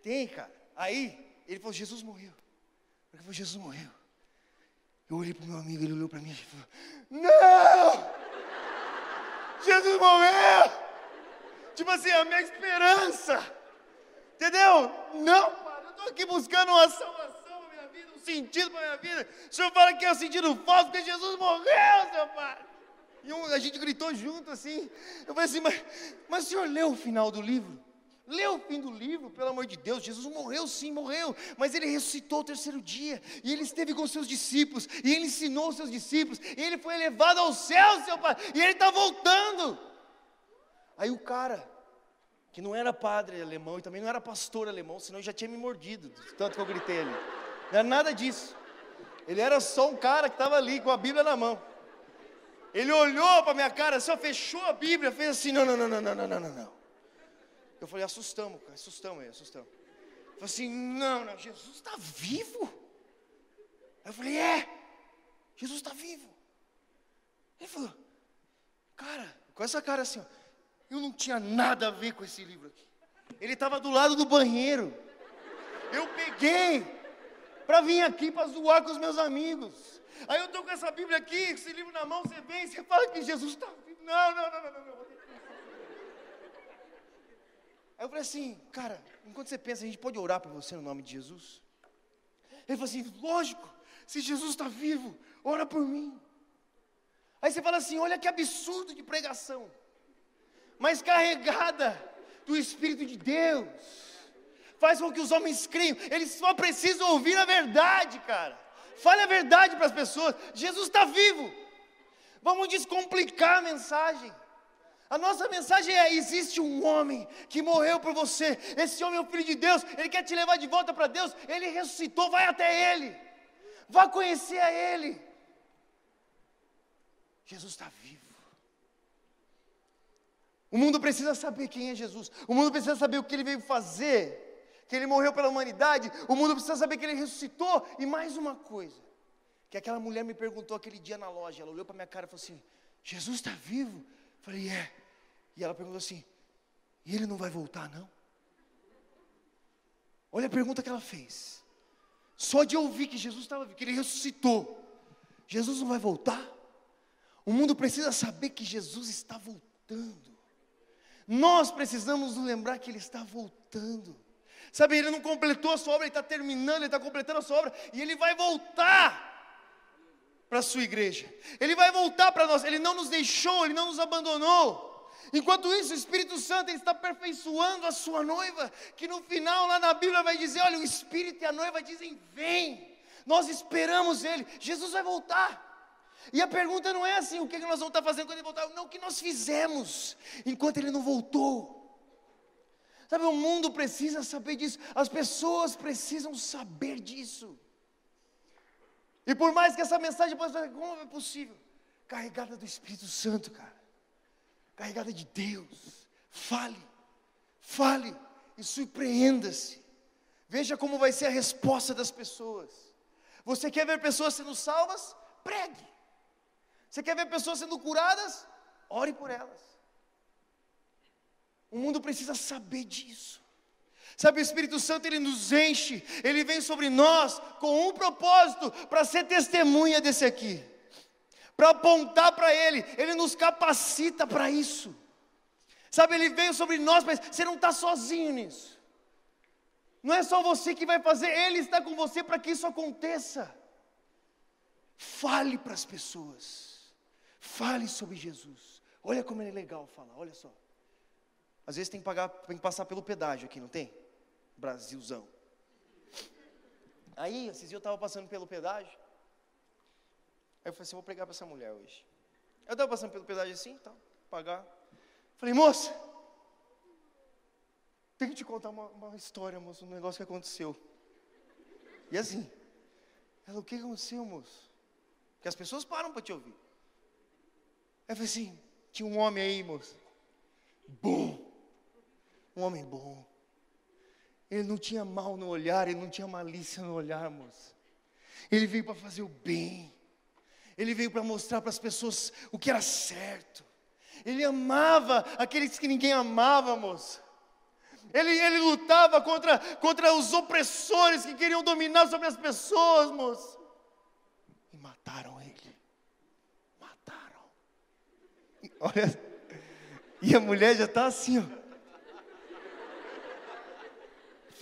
Tem, cara. Aí, ele falou, Jesus morreu. Ele falou, Jesus morreu. Eu olhei para o meu amigo, ele olhou para mim e falou: Não! Jesus morreu! Tipo assim, a minha esperança. Entendeu? Não, pai, eu estou aqui buscando uma salvação para minha vida, um sentido para minha vida. O senhor fala que é o sentido falso, porque Jesus morreu, seu pai. E um, a gente gritou junto assim. Eu falei assim, mas, mas o senhor leu o final do livro? Leu o fim do livro, pelo amor de Deus. Jesus morreu, sim, morreu, mas ele ressuscitou o terceiro dia, e ele esteve com seus discípulos, e ele ensinou os seus discípulos, e ele foi elevado ao céu, seu pai, e ele está voltando. Aí o cara, que não era padre alemão e também não era pastor alemão, senão já tinha me mordido, tanto que eu gritei ali. Não era nada disso. Ele era só um cara que estava ali com a Bíblia na mão. Ele olhou para minha cara, só fechou a Bíblia, fez assim: não, não, não, não, não, não, não, não. Eu falei: assustamos, cara, assustamos assustamos. Eu falei assim: não, não, Jesus está vivo. Aí eu falei: é, Jesus está vivo. Ele falou: cara, com essa cara assim, ó, eu não tinha nada a ver com esse livro aqui. Ele estava do lado do banheiro. Eu peguei para vir aqui para zoar com os meus amigos. Aí eu estou com essa Bíblia aqui, esse livro na mão, você vem você fala que Jesus está vivo. Não, não, não, não, não, não. Aí eu falei assim, cara, enquanto você pensa, a gente pode orar por você no nome de Jesus? Ele falou assim, lógico, se Jesus está vivo, ora por mim. Aí você fala assim, olha que absurdo de pregação, mas carregada do Espírito de Deus, faz com que os homens creiam, eles só precisam ouvir a verdade, cara. Fale a verdade para as pessoas. Jesus está vivo. Vamos descomplicar a mensagem. A nossa mensagem é: existe um homem que morreu por você. Esse homem é o Filho de Deus. Ele quer te levar de volta para Deus. Ele ressuscitou. Vai até Ele. Vá conhecer a Ele. Jesus está vivo. O mundo precisa saber quem é Jesus. O mundo precisa saber o que ele veio fazer que ele morreu pela humanidade, o mundo precisa saber que ele ressuscitou. E mais uma coisa, que aquela mulher me perguntou aquele dia na loja, ela olhou para minha cara e falou assim: Jesus está vivo? Eu falei, é. E ela perguntou assim: e ele não vai voltar, não? Olha a pergunta que ela fez. Só de ouvir que Jesus estava vivo, que ele ressuscitou, Jesus não vai voltar? O mundo precisa saber que Jesus está voltando. Nós precisamos lembrar que Ele está voltando. Sabe, ele não completou a sua obra, ele está terminando, ele está completando a sua obra, e ele vai voltar para a sua igreja. Ele vai voltar para nós, ele não nos deixou, ele não nos abandonou. Enquanto isso, o Espírito Santo está aperfeiçoando a sua noiva, que no final lá na Bíblia vai dizer: olha, o Espírito e a noiva dizem: vem. Nós esperamos ele. Jesus vai voltar. E a pergunta não é assim, o que nós vamos estar fazendo quando ele voltar? Não, o que nós fizemos enquanto ele não voltou. Sabe, o mundo precisa saber disso, as pessoas precisam saber disso. E por mais que essa mensagem possa ser, como é possível? Carregada do Espírito Santo, cara. Carregada de Deus. Fale, fale e surpreenda-se. Veja como vai ser a resposta das pessoas. Você quer ver pessoas sendo salvas? Pregue. Você quer ver pessoas sendo curadas? Ore por elas. O mundo precisa saber disso. Sabe, o Espírito Santo ele nos enche, ele vem sobre nós com um propósito para ser testemunha desse aqui, para apontar para ele, ele nos capacita para isso. Sabe, ele veio sobre nós, mas você não está sozinho nisso. Não é só você que vai fazer, ele está com você para que isso aconteça. Fale para as pessoas, fale sobre Jesus. Olha como ele é legal falar, olha só. Às vezes tem que, pagar, tem que passar pelo pedágio aqui, não tem? Brasilzão. Aí, esses dias eu estava passando pelo pedágio. Aí eu falei assim, vou pregar para essa mulher hoje. Eu estava passando pelo pedágio assim, tá, pagar. Falei, moça, tenho que te contar uma, uma história, moço, um negócio que aconteceu. E assim, ela, o que aconteceu, moço? Porque as pessoas param para te ouvir. Aí eu falei assim, tinha um homem aí, moço. Bum! Um homem bom. Ele não tinha mal no olhar, ele não tinha malícia no olhar, moça. Ele veio para fazer o bem. Ele veio para mostrar para as pessoas o que era certo. Ele amava aqueles que ninguém amava, moça. Ele, ele lutava contra, contra os opressores que queriam dominar sobre as pessoas, moça. E mataram ele. Mataram. E, olha, e a mulher já está assim, ó.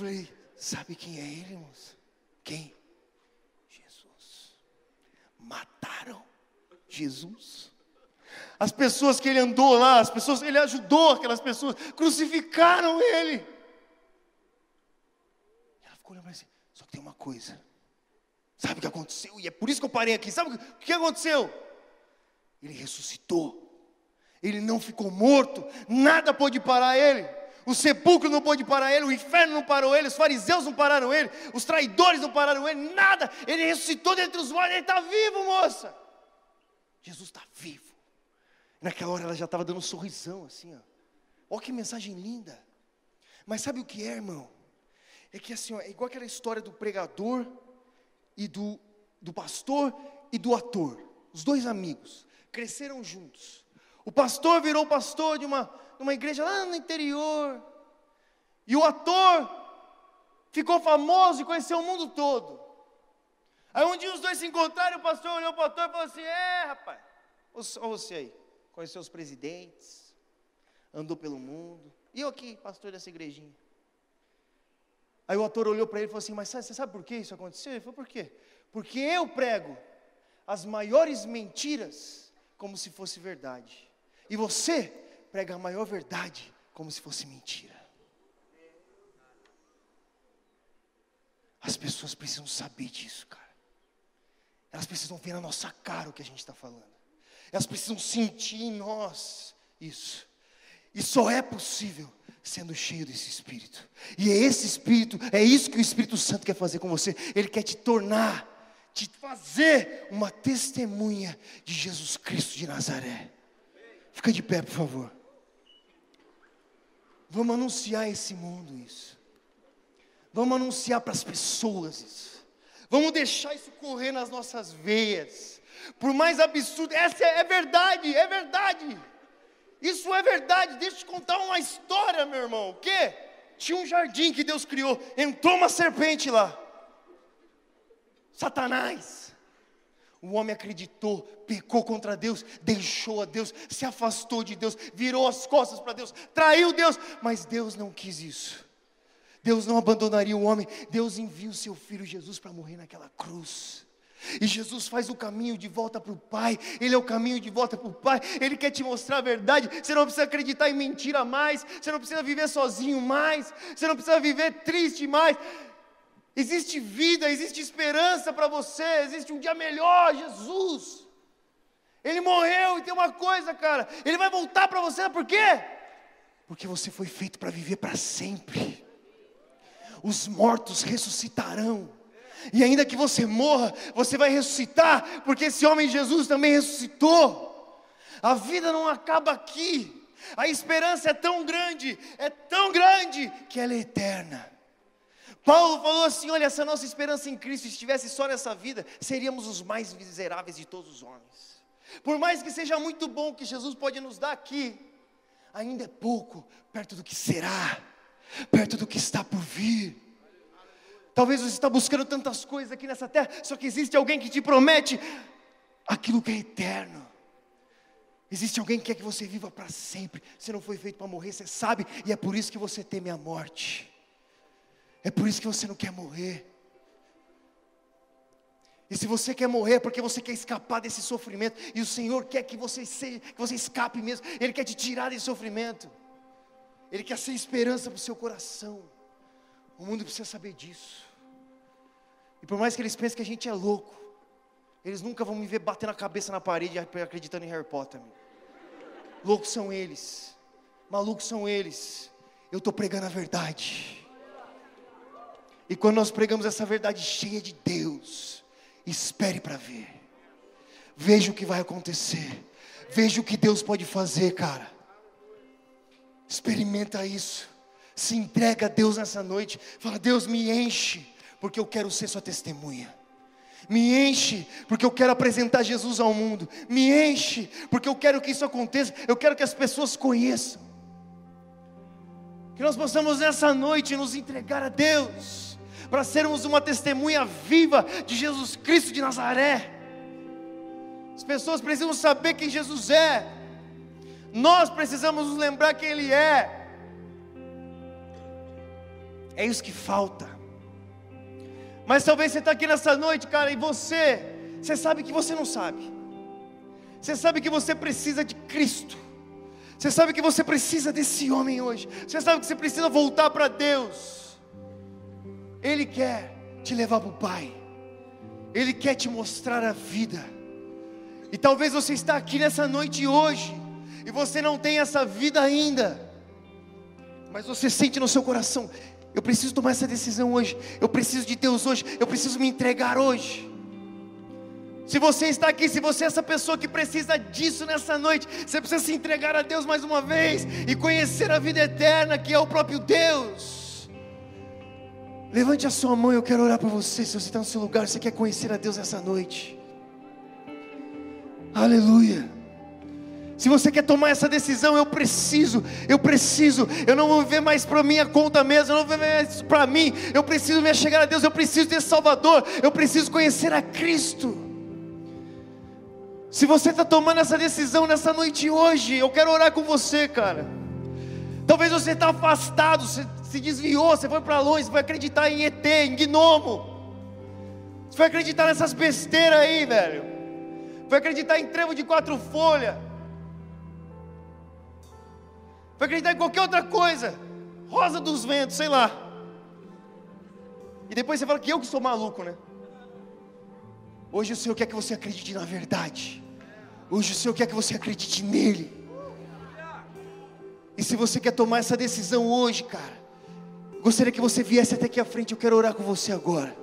Falei, sabe quem é ele, irmãos? Quem? Jesus. Mataram Jesus. As pessoas que ele andou lá, as pessoas, ele ajudou aquelas pessoas, crucificaram ele. Ela ficou olhando para assim, só que tem uma coisa. Sabe o que aconteceu? E é por isso que eu parei aqui. Sabe o que aconteceu? Ele ressuscitou. Ele não ficou morto. Nada pôde parar ele. O sepulcro não pôde parar ele, o inferno não parou ele, os fariseus não pararam ele, os traidores não pararam ele, nada. Ele ressuscitou dentre os mortos, ele está vivo, moça. Jesus está vivo. Naquela hora ela já estava dando um sorrisão assim, ó. Olha que mensagem linda. Mas sabe o que é, irmão? É que assim, ó, é igual aquela história do pregador e do, do pastor e do ator. Os dois amigos cresceram juntos. O pastor virou pastor de uma, de uma igreja lá no interior. E o ator ficou famoso e conheceu o mundo todo. Aí um dia os dois se encontraram, o pastor olhou para o ator e falou assim: É, rapaz, olha você aí, conheceu os presidentes, andou pelo mundo. E eu aqui, pastor dessa igrejinha. Aí o ator olhou para ele e falou assim: Mas você sabe por que isso aconteceu? Ele falou: Por quê? Porque eu prego as maiores mentiras como se fosse verdade. E você prega a maior verdade como se fosse mentira. As pessoas precisam saber disso, cara. Elas precisam ver na nossa cara o que a gente está falando. Elas precisam sentir em nós isso. E só é possível sendo cheio desse Espírito. E é esse Espírito, é isso que o Espírito Santo quer fazer com você. Ele quer te tornar, te fazer uma testemunha de Jesus Cristo de Nazaré. Fica de pé, por favor. Vamos anunciar esse mundo isso. Vamos anunciar para as pessoas isso. Vamos deixar isso correr nas nossas veias. Por mais absurdo, essa é, é verdade, é verdade. Isso é verdade. Deixa eu te contar uma história, meu irmão. O quê? Tinha um jardim que Deus criou. Entrou uma serpente lá. Satanás. O homem acreditou, pecou contra Deus, deixou a Deus, se afastou de Deus, virou as costas para Deus, traiu Deus, mas Deus não quis isso. Deus não abandonaria o homem, Deus envia o seu filho Jesus para morrer naquela cruz. E Jesus faz o caminho de volta para o Pai, Ele é o caminho de volta para o Pai, Ele quer te mostrar a verdade. Você não precisa acreditar em mentira mais, você não precisa viver sozinho mais, você não precisa viver triste mais. Existe vida, existe esperança para você, existe um dia melhor, Jesus. Ele morreu e tem uma coisa, cara, ele vai voltar para você, por quê? Porque você foi feito para viver para sempre. Os mortos ressuscitarão. E ainda que você morra, você vai ressuscitar, porque esse homem Jesus também ressuscitou. A vida não acaba aqui. A esperança é tão grande, é tão grande que ela é eterna. Paulo falou assim: olha, se a nossa esperança em Cristo estivesse só nessa vida, seríamos os mais miseráveis de todos os homens. Por mais que seja muito bom que Jesus pode nos dar aqui, ainda é pouco perto do que será, perto do que está por vir. Talvez você está buscando tantas coisas aqui nessa terra, só que existe alguém que te promete aquilo que é eterno. Existe alguém que quer que você viva para sempre. Você não foi feito para morrer, você sabe, e é por isso que você teme a morte. É por isso que você não quer morrer. E se você quer morrer é porque você quer escapar desse sofrimento, e o Senhor quer que você, seja, que você escape mesmo, Ele quer te tirar desse sofrimento, Ele quer ser esperança para o seu coração. O mundo precisa saber disso. E por mais que eles pensem que a gente é louco, eles nunca vão me ver batendo a cabeça na parede acreditando em Harry Potter. Loucos são eles, malucos são eles. Eu estou pregando a verdade. E quando nós pregamos essa verdade cheia de Deus, espere para ver. Veja o que vai acontecer. Veja o que Deus pode fazer, cara. Experimenta isso se entrega a Deus nessa noite. Fala, Deus, me enche, porque eu quero ser Sua testemunha. Me enche, porque eu quero apresentar Jesus ao mundo. Me enche, porque eu quero que isso aconteça. Eu quero que as pessoas conheçam. Que nós possamos nessa noite nos entregar a Deus, para sermos uma testemunha viva de Jesus Cristo de Nazaré. As pessoas precisam saber quem Jesus é. Nós precisamos nos lembrar quem Ele é. É isso que falta. Mas talvez você está aqui nessa noite, cara, e você, você sabe que você não sabe. Você sabe que você precisa de Cristo. Você sabe que você precisa desse homem hoje. Você sabe que você precisa voltar para Deus. Ele quer te levar para o Pai. Ele quer te mostrar a vida. E talvez você está aqui nessa noite hoje e você não tem essa vida ainda. Mas você sente no seu coração, eu preciso tomar essa decisão hoje. Eu preciso de Deus hoje. Eu preciso me entregar hoje. Se você está aqui, se você é essa pessoa que precisa disso nessa noite, você precisa se entregar a Deus mais uma vez e conhecer a vida eterna que é o próprio Deus. Levante a sua mão, eu quero orar para você. Se você está no seu lugar, você quer conhecer a Deus nessa noite. Aleluia. Se você quer tomar essa decisão, eu preciso, eu preciso, eu não vou viver mais para minha conta mesmo, eu não vou viver mais para mim, eu preciso me chegar a Deus, eu preciso desse Salvador, eu preciso conhecer a Cristo. Se você está tomando essa decisão nessa noite hoje, eu quero orar com você, cara. Talvez você está afastado, você se desviou, você foi para longe, você vai acreditar em ET, em gnomo. Você vai acreditar nessas besteiras aí, velho. Vai acreditar em trevo de quatro folhas vai acreditar em qualquer outra coisa, rosa dos ventos, sei lá. E depois você fala que eu que sou maluco, né? Hoje o Senhor quer que você acredite na verdade. Hoje o Senhor quer que você acredite nele. E se você quer tomar essa decisão hoje, cara, gostaria que você viesse até aqui à frente. Eu quero orar com você agora.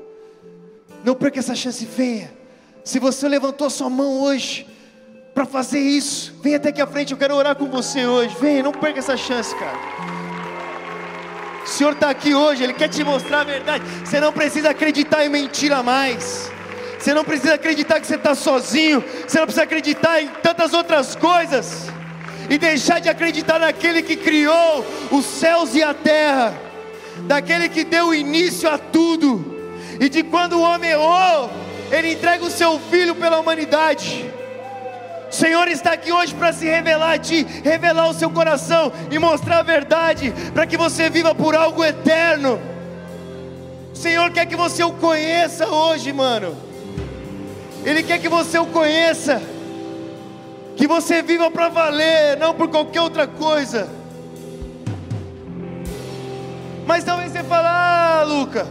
Não perca essa chance, venha. Se você levantou a sua mão hoje, para fazer isso. Vem até aqui à frente, eu quero orar com você hoje. Vem, não perca essa chance, cara. O Senhor está aqui hoje, Ele quer te mostrar a verdade. Você não precisa acreditar em mentira mais. Você não precisa acreditar que você está sozinho. Você não precisa acreditar em tantas outras coisas. E deixar de acreditar naquele que criou os céus e a terra. Daquele que deu início a tudo. E de quando o homem errou, Ele entrega o seu filho pela humanidade. O Senhor está aqui hoje para se revelar a ti, revelar o seu coração e mostrar a verdade, para que você viva por algo eterno. O Senhor quer que você o conheça hoje, mano. Ele quer que você o conheça, que você viva para valer, não por qualquer outra coisa. Mas talvez você fale, ah, Luca,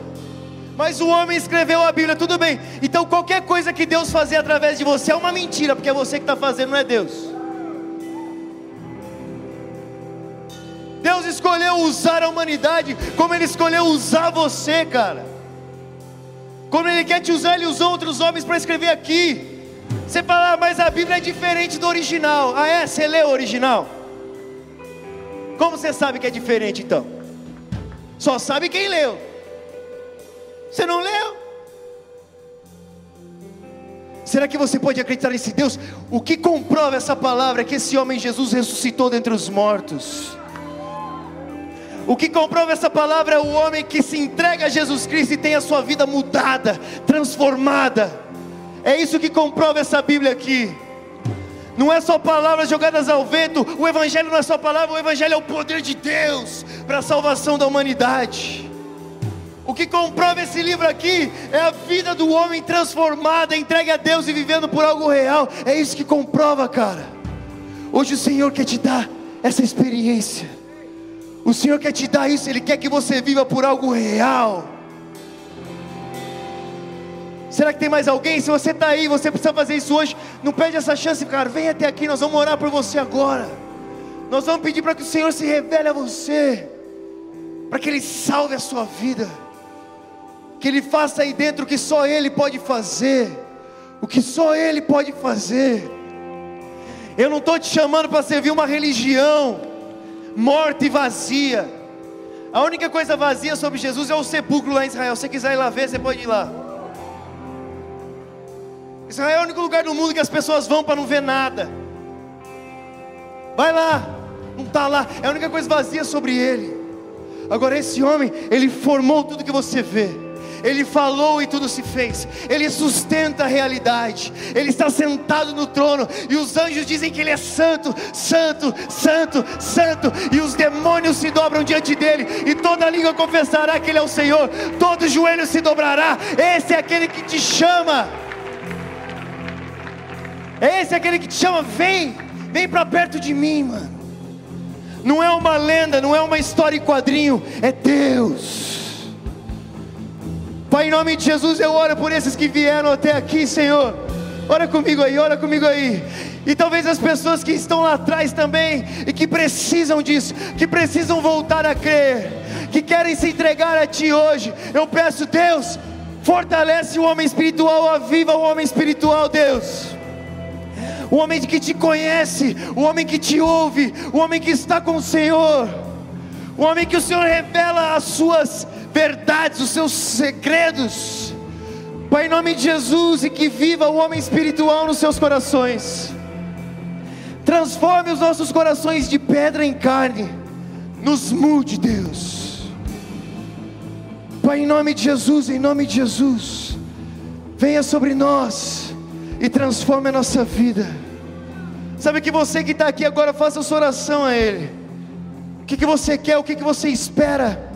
mas o homem escreveu a Bíblia, tudo bem. Então qualquer coisa que Deus fazer através de você é uma mentira, porque é você que está fazendo, não é Deus. Deus escolheu usar a humanidade como Ele escolheu usar você, cara. Como Ele quer te usar, Ele usou outros homens para escrever aqui. Você fala, ah, mas a Bíblia é diferente do original. Ah, é? Você leu o original? Como você sabe que é diferente então? Só sabe quem leu. Você não leu? Será que você pode acreditar nesse Deus? O que comprova essa palavra é que esse homem Jesus ressuscitou dentre os mortos. O que comprova essa palavra é o homem que se entrega a Jesus Cristo e tem a sua vida mudada, transformada. É isso que comprova essa Bíblia aqui. Não é só palavras jogadas ao vento, o Evangelho não é só palavra, o Evangelho é o poder de Deus para a salvação da humanidade. O que comprova esse livro aqui é a vida do homem transformada, entregue a Deus e vivendo por algo real. É isso que comprova, cara. Hoje o Senhor quer te dar essa experiência. O Senhor quer te dar isso, Ele quer que você viva por algo real. Será que tem mais alguém? Se você está aí, você precisa fazer isso hoje. Não perde essa chance, cara. Vem até aqui, nós vamos orar por você agora. Nós vamos pedir para que o Senhor se revele a você, para que Ele salve a sua vida que Ele faça aí dentro o que só Ele pode fazer, o que só Ele pode fazer. Eu não estou te chamando para servir uma religião morta e vazia. A única coisa vazia sobre Jesus é o sepulcro lá em Israel. Se você quiser ir lá ver, você pode ir lá. Israel é o único lugar do mundo que as pessoas vão para não ver nada. Vai lá, não está lá, é a única coisa vazia sobre ele. Agora, esse homem, ele formou tudo que você vê. Ele falou e tudo se fez. Ele sustenta a realidade. Ele está sentado no trono e os anjos dizem que ele é santo, santo, santo, santo. E os demônios se dobram diante dele e toda língua confessará que ele é o Senhor. Todo joelho se dobrará. Esse é aquele que te chama. É esse aquele que te chama, vem, vem para perto de mim, mano. Não é uma lenda, não é uma história em quadrinho, é Deus. Pai, em nome de Jesus, eu oro por esses que vieram até aqui, Senhor. Ora comigo aí, ora comigo aí. E talvez as pessoas que estão lá atrás também e que precisam disso, que precisam voltar a crer, que querem se entregar a Ti hoje. Eu peço, Deus, fortalece o homem espiritual, aviva o homem espiritual, Deus o homem que te conhece, o homem que te ouve, o homem que está com o Senhor, o homem que o Senhor revela as suas verdades, os seus segredos. Pai, em nome de Jesus, e que viva o homem espiritual nos seus corações. Transforme os nossos corações de pedra em carne. Nos mude, Deus. Pai, em nome de Jesus, em nome de Jesus, venha sobre nós e transforme a nossa vida. Sabe que você que está aqui agora, faça sua oração a Ele. O que, que você quer, o que, que você espera?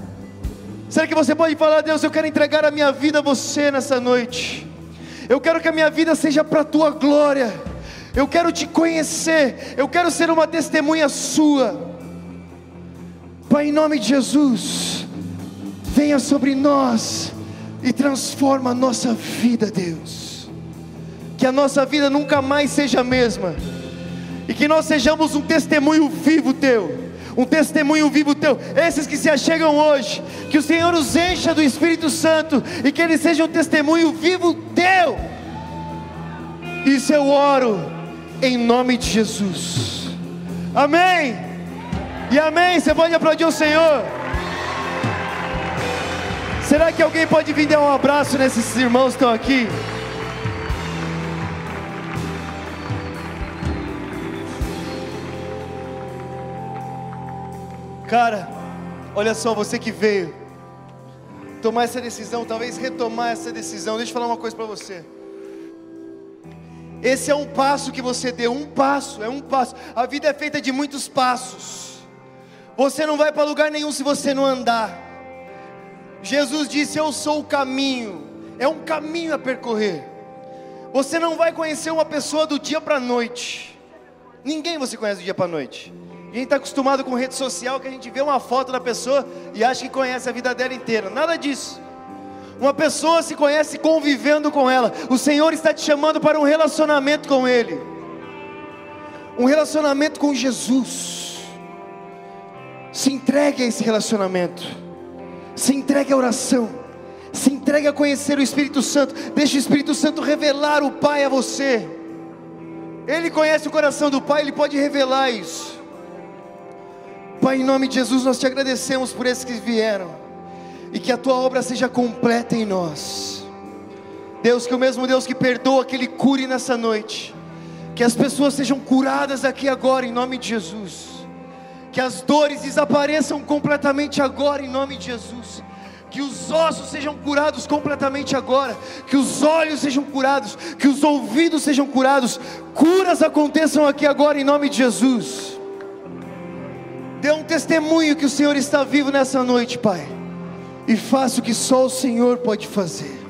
Será que você pode falar, Deus, eu quero entregar a minha vida a você nessa noite. Eu quero que a minha vida seja para a tua glória. Eu quero te conhecer. Eu quero ser uma testemunha sua. Pai, em nome de Jesus, venha sobre nós e transforma a nossa vida, Deus que a nossa vida nunca mais seja a mesma, e que nós sejamos um testemunho vivo teu, um testemunho vivo teu, esses que se achegam hoje, que o Senhor os encha do Espírito Santo, e que eles sejam um testemunho vivo teu, isso eu oro, em nome de Jesus, amém, e amém, você pode aplaudir o Senhor, será que alguém pode vir dar um abraço nesses irmãos que estão aqui? Cara, olha só, você que veio tomar essa decisão, talvez retomar essa decisão. Deixa eu falar uma coisa para você. Esse é um passo que você deu, um passo, é um passo. A vida é feita de muitos passos. Você não vai para lugar nenhum se você não andar. Jesus disse: Eu sou o caminho. É um caminho a percorrer. Você não vai conhecer uma pessoa do dia para a noite. Ninguém você conhece do dia para a noite. A gente está acostumado com rede social que a gente vê uma foto da pessoa e acha que conhece a vida dela inteira. Nada disso. Uma pessoa se conhece convivendo com ela. O Senhor está te chamando para um relacionamento com Ele. Um relacionamento com Jesus. Se entregue a esse relacionamento. Se entregue à oração. Se entregue a conhecer o Espírito Santo. Deixe o Espírito Santo revelar o Pai a você. Ele conhece o coração do Pai, ele pode revelar isso. Pai, em nome de Jesus, nós te agradecemos por esses que vieram e que a tua obra seja completa em nós. Deus, que o mesmo Deus que perdoa, que Ele cure nessa noite, que as pessoas sejam curadas aqui agora, em nome de Jesus, que as dores desapareçam completamente agora, em nome de Jesus. Que os ossos sejam curados completamente agora, que os olhos sejam curados, que os ouvidos sejam curados, curas aconteçam aqui agora em nome de Jesus. Dê um testemunho que o Senhor está vivo nessa noite, Pai. E faça o que só o Senhor pode fazer.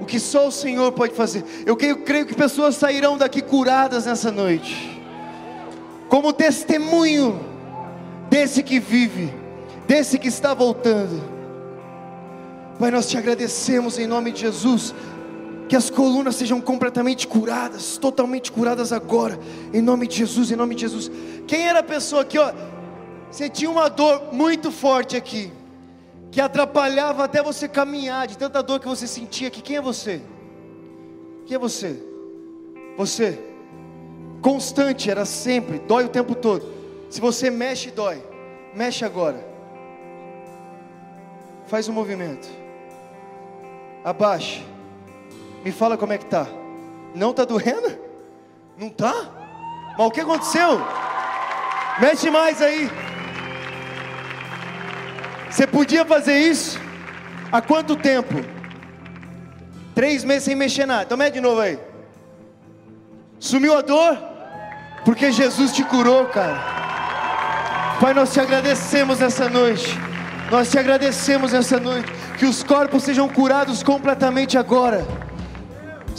O que só o Senhor pode fazer. Eu creio, creio que pessoas sairão daqui curadas nessa noite. Como testemunho desse que vive, desse que está voltando. Pai, nós te agradecemos em nome de Jesus que as colunas sejam completamente curadas, totalmente curadas agora, em nome de Jesus, em nome de Jesus. Quem era a pessoa aqui, ó? Você tinha uma dor muito forte aqui, que atrapalhava até você caminhar, de tanta dor que você sentia aqui. Quem é você? Quem é você? Você, constante, era sempre, dói o tempo todo. Se você mexe, dói. Mexe agora. Faz um movimento. Abaixa. Me fala como é que tá. Não tá doendo? Não tá? Mas o que aconteceu? Mexe mais aí. Você podia fazer isso? Há quanto tempo? Três meses sem mexer nada. Então mete de novo aí. Sumiu a dor? Porque Jesus te curou, cara. Pai, nós te agradecemos essa noite. Nós te agradecemos essa noite. Que os corpos sejam curados completamente agora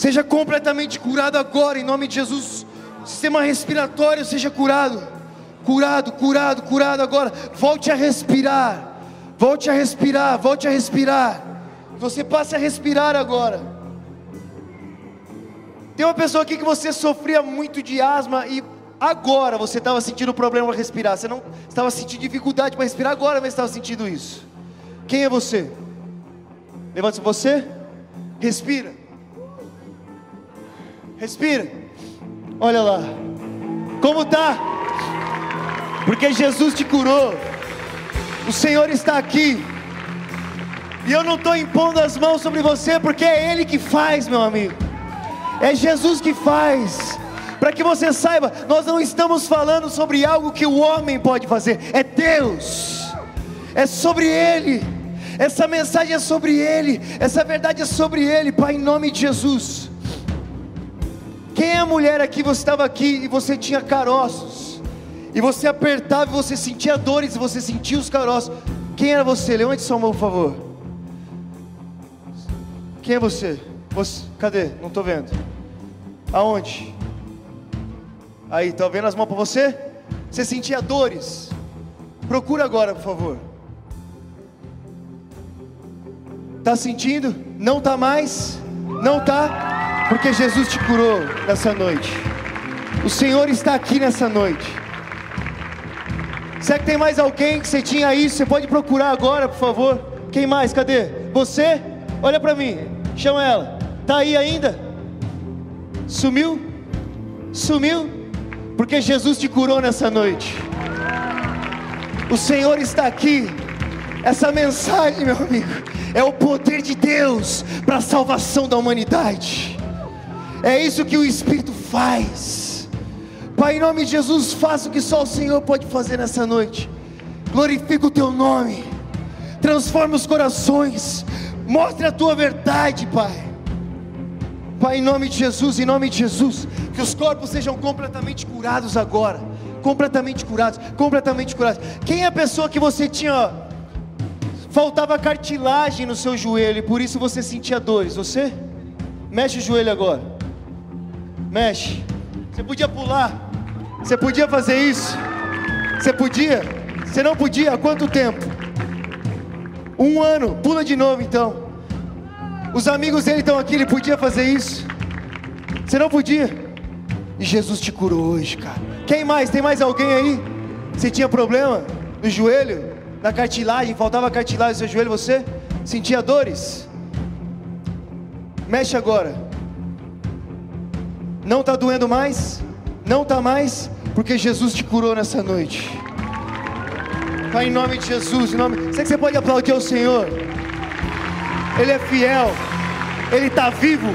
Seja completamente curado agora, em nome de Jesus. Sistema respiratório seja curado. Curado, curado, curado agora. Volte a respirar. Volte a respirar, volte a respirar. Você passe a respirar agora. Tem uma pessoa aqui que você sofria muito de asma e agora você estava sentindo problema para respirar. Você não estava sentindo dificuldade para respirar, agora você estava sentindo isso. Quem é você? Levante você. Respira. Respira. Olha lá. Como tá? Porque Jesus te curou. O Senhor está aqui. E eu não estou impondo as mãos sobre você, porque é Ele que faz, meu amigo. É Jesus que faz. Para que você saiba, nós não estamos falando sobre algo que o homem pode fazer, é Deus. É sobre Ele. Essa mensagem é sobre Ele. Essa verdade é sobre Ele, Pai, em nome de Jesus. Quem é a mulher aqui? Você estava aqui e você tinha caroços. E você apertava e você sentia dores e você sentia os caroços. Quem era você? Levante sua mão, por favor. Quem é você? você? Cadê? Não estou vendo. Aonde? Aí, está vendo as mãos para você? Você sentia dores? Procura agora, por favor. Está sentindo? Não está mais? Não está? Porque Jesus te curou nessa noite. O Senhor está aqui nessa noite. Será que tem mais alguém que você tinha isso? Você pode procurar agora, por favor. Quem mais? Cadê? Você? Olha para mim. Chama ela. Tá aí ainda? Sumiu? Sumiu? Porque Jesus te curou nessa noite. O Senhor está aqui. Essa mensagem, meu amigo, é o poder de Deus para a salvação da humanidade. É isso que o Espírito faz. Pai, em nome de Jesus, faça o que só o Senhor pode fazer nessa noite. Glorifica o teu nome. Transforma os corações. Mostre a tua verdade, Pai. Pai, em nome de Jesus, em nome de Jesus, que os corpos sejam completamente curados agora. Completamente curados, completamente curados. Quem é a pessoa que você tinha faltava cartilagem no seu joelho e por isso você sentia dores? Você? Mexe o joelho agora. Mexe. Você podia pular. Você podia fazer isso. Você podia? Você não podia? Há quanto tempo? Um ano. Pula de novo então. Os amigos dele estão aqui, ele podia fazer isso. Você não podia. E Jesus te curou hoje, cara. Quem mais? Tem mais alguém aí? Você tinha problema no joelho? Na cartilagem? Faltava cartilagem no seu joelho? Você sentia dores? Mexe agora. Não está doendo mais? Não está mais? Porque Jesus te curou nessa noite. Pai, em nome de Jesus, em nome. Sei que você pode aplaudir ao Senhor. Ele é fiel, Ele está vivo,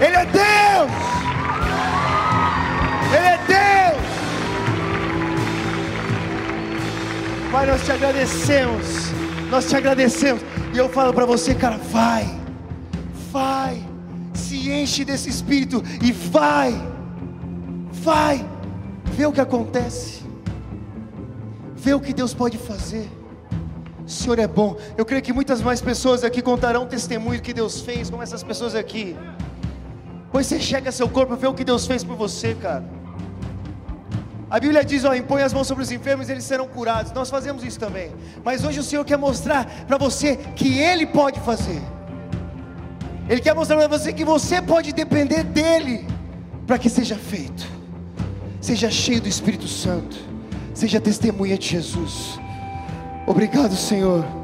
Ele é Deus, Ele é Deus. Pai, nós te agradecemos, nós te agradecemos, e eu falo para você, cara, vai, vai, se enche desse espírito e vai, vai, vê o que acontece, vê o que Deus pode fazer. O Senhor é bom. Eu creio que muitas mais pessoas aqui contarão testemunho que Deus fez, como essas pessoas aqui. Pois você chega seu corpo, vê o que Deus fez por você, cara. A Bíblia diz: ó, impõe as mãos sobre os enfermos e eles serão curados. Nós fazemos isso também. Mas hoje o Senhor quer mostrar para você que Ele pode fazer. Ele quer mostrar para você que você pode depender dEle para que seja feito. Seja cheio do Espírito Santo. Seja testemunha de Jesus. Obrigado, Senhor.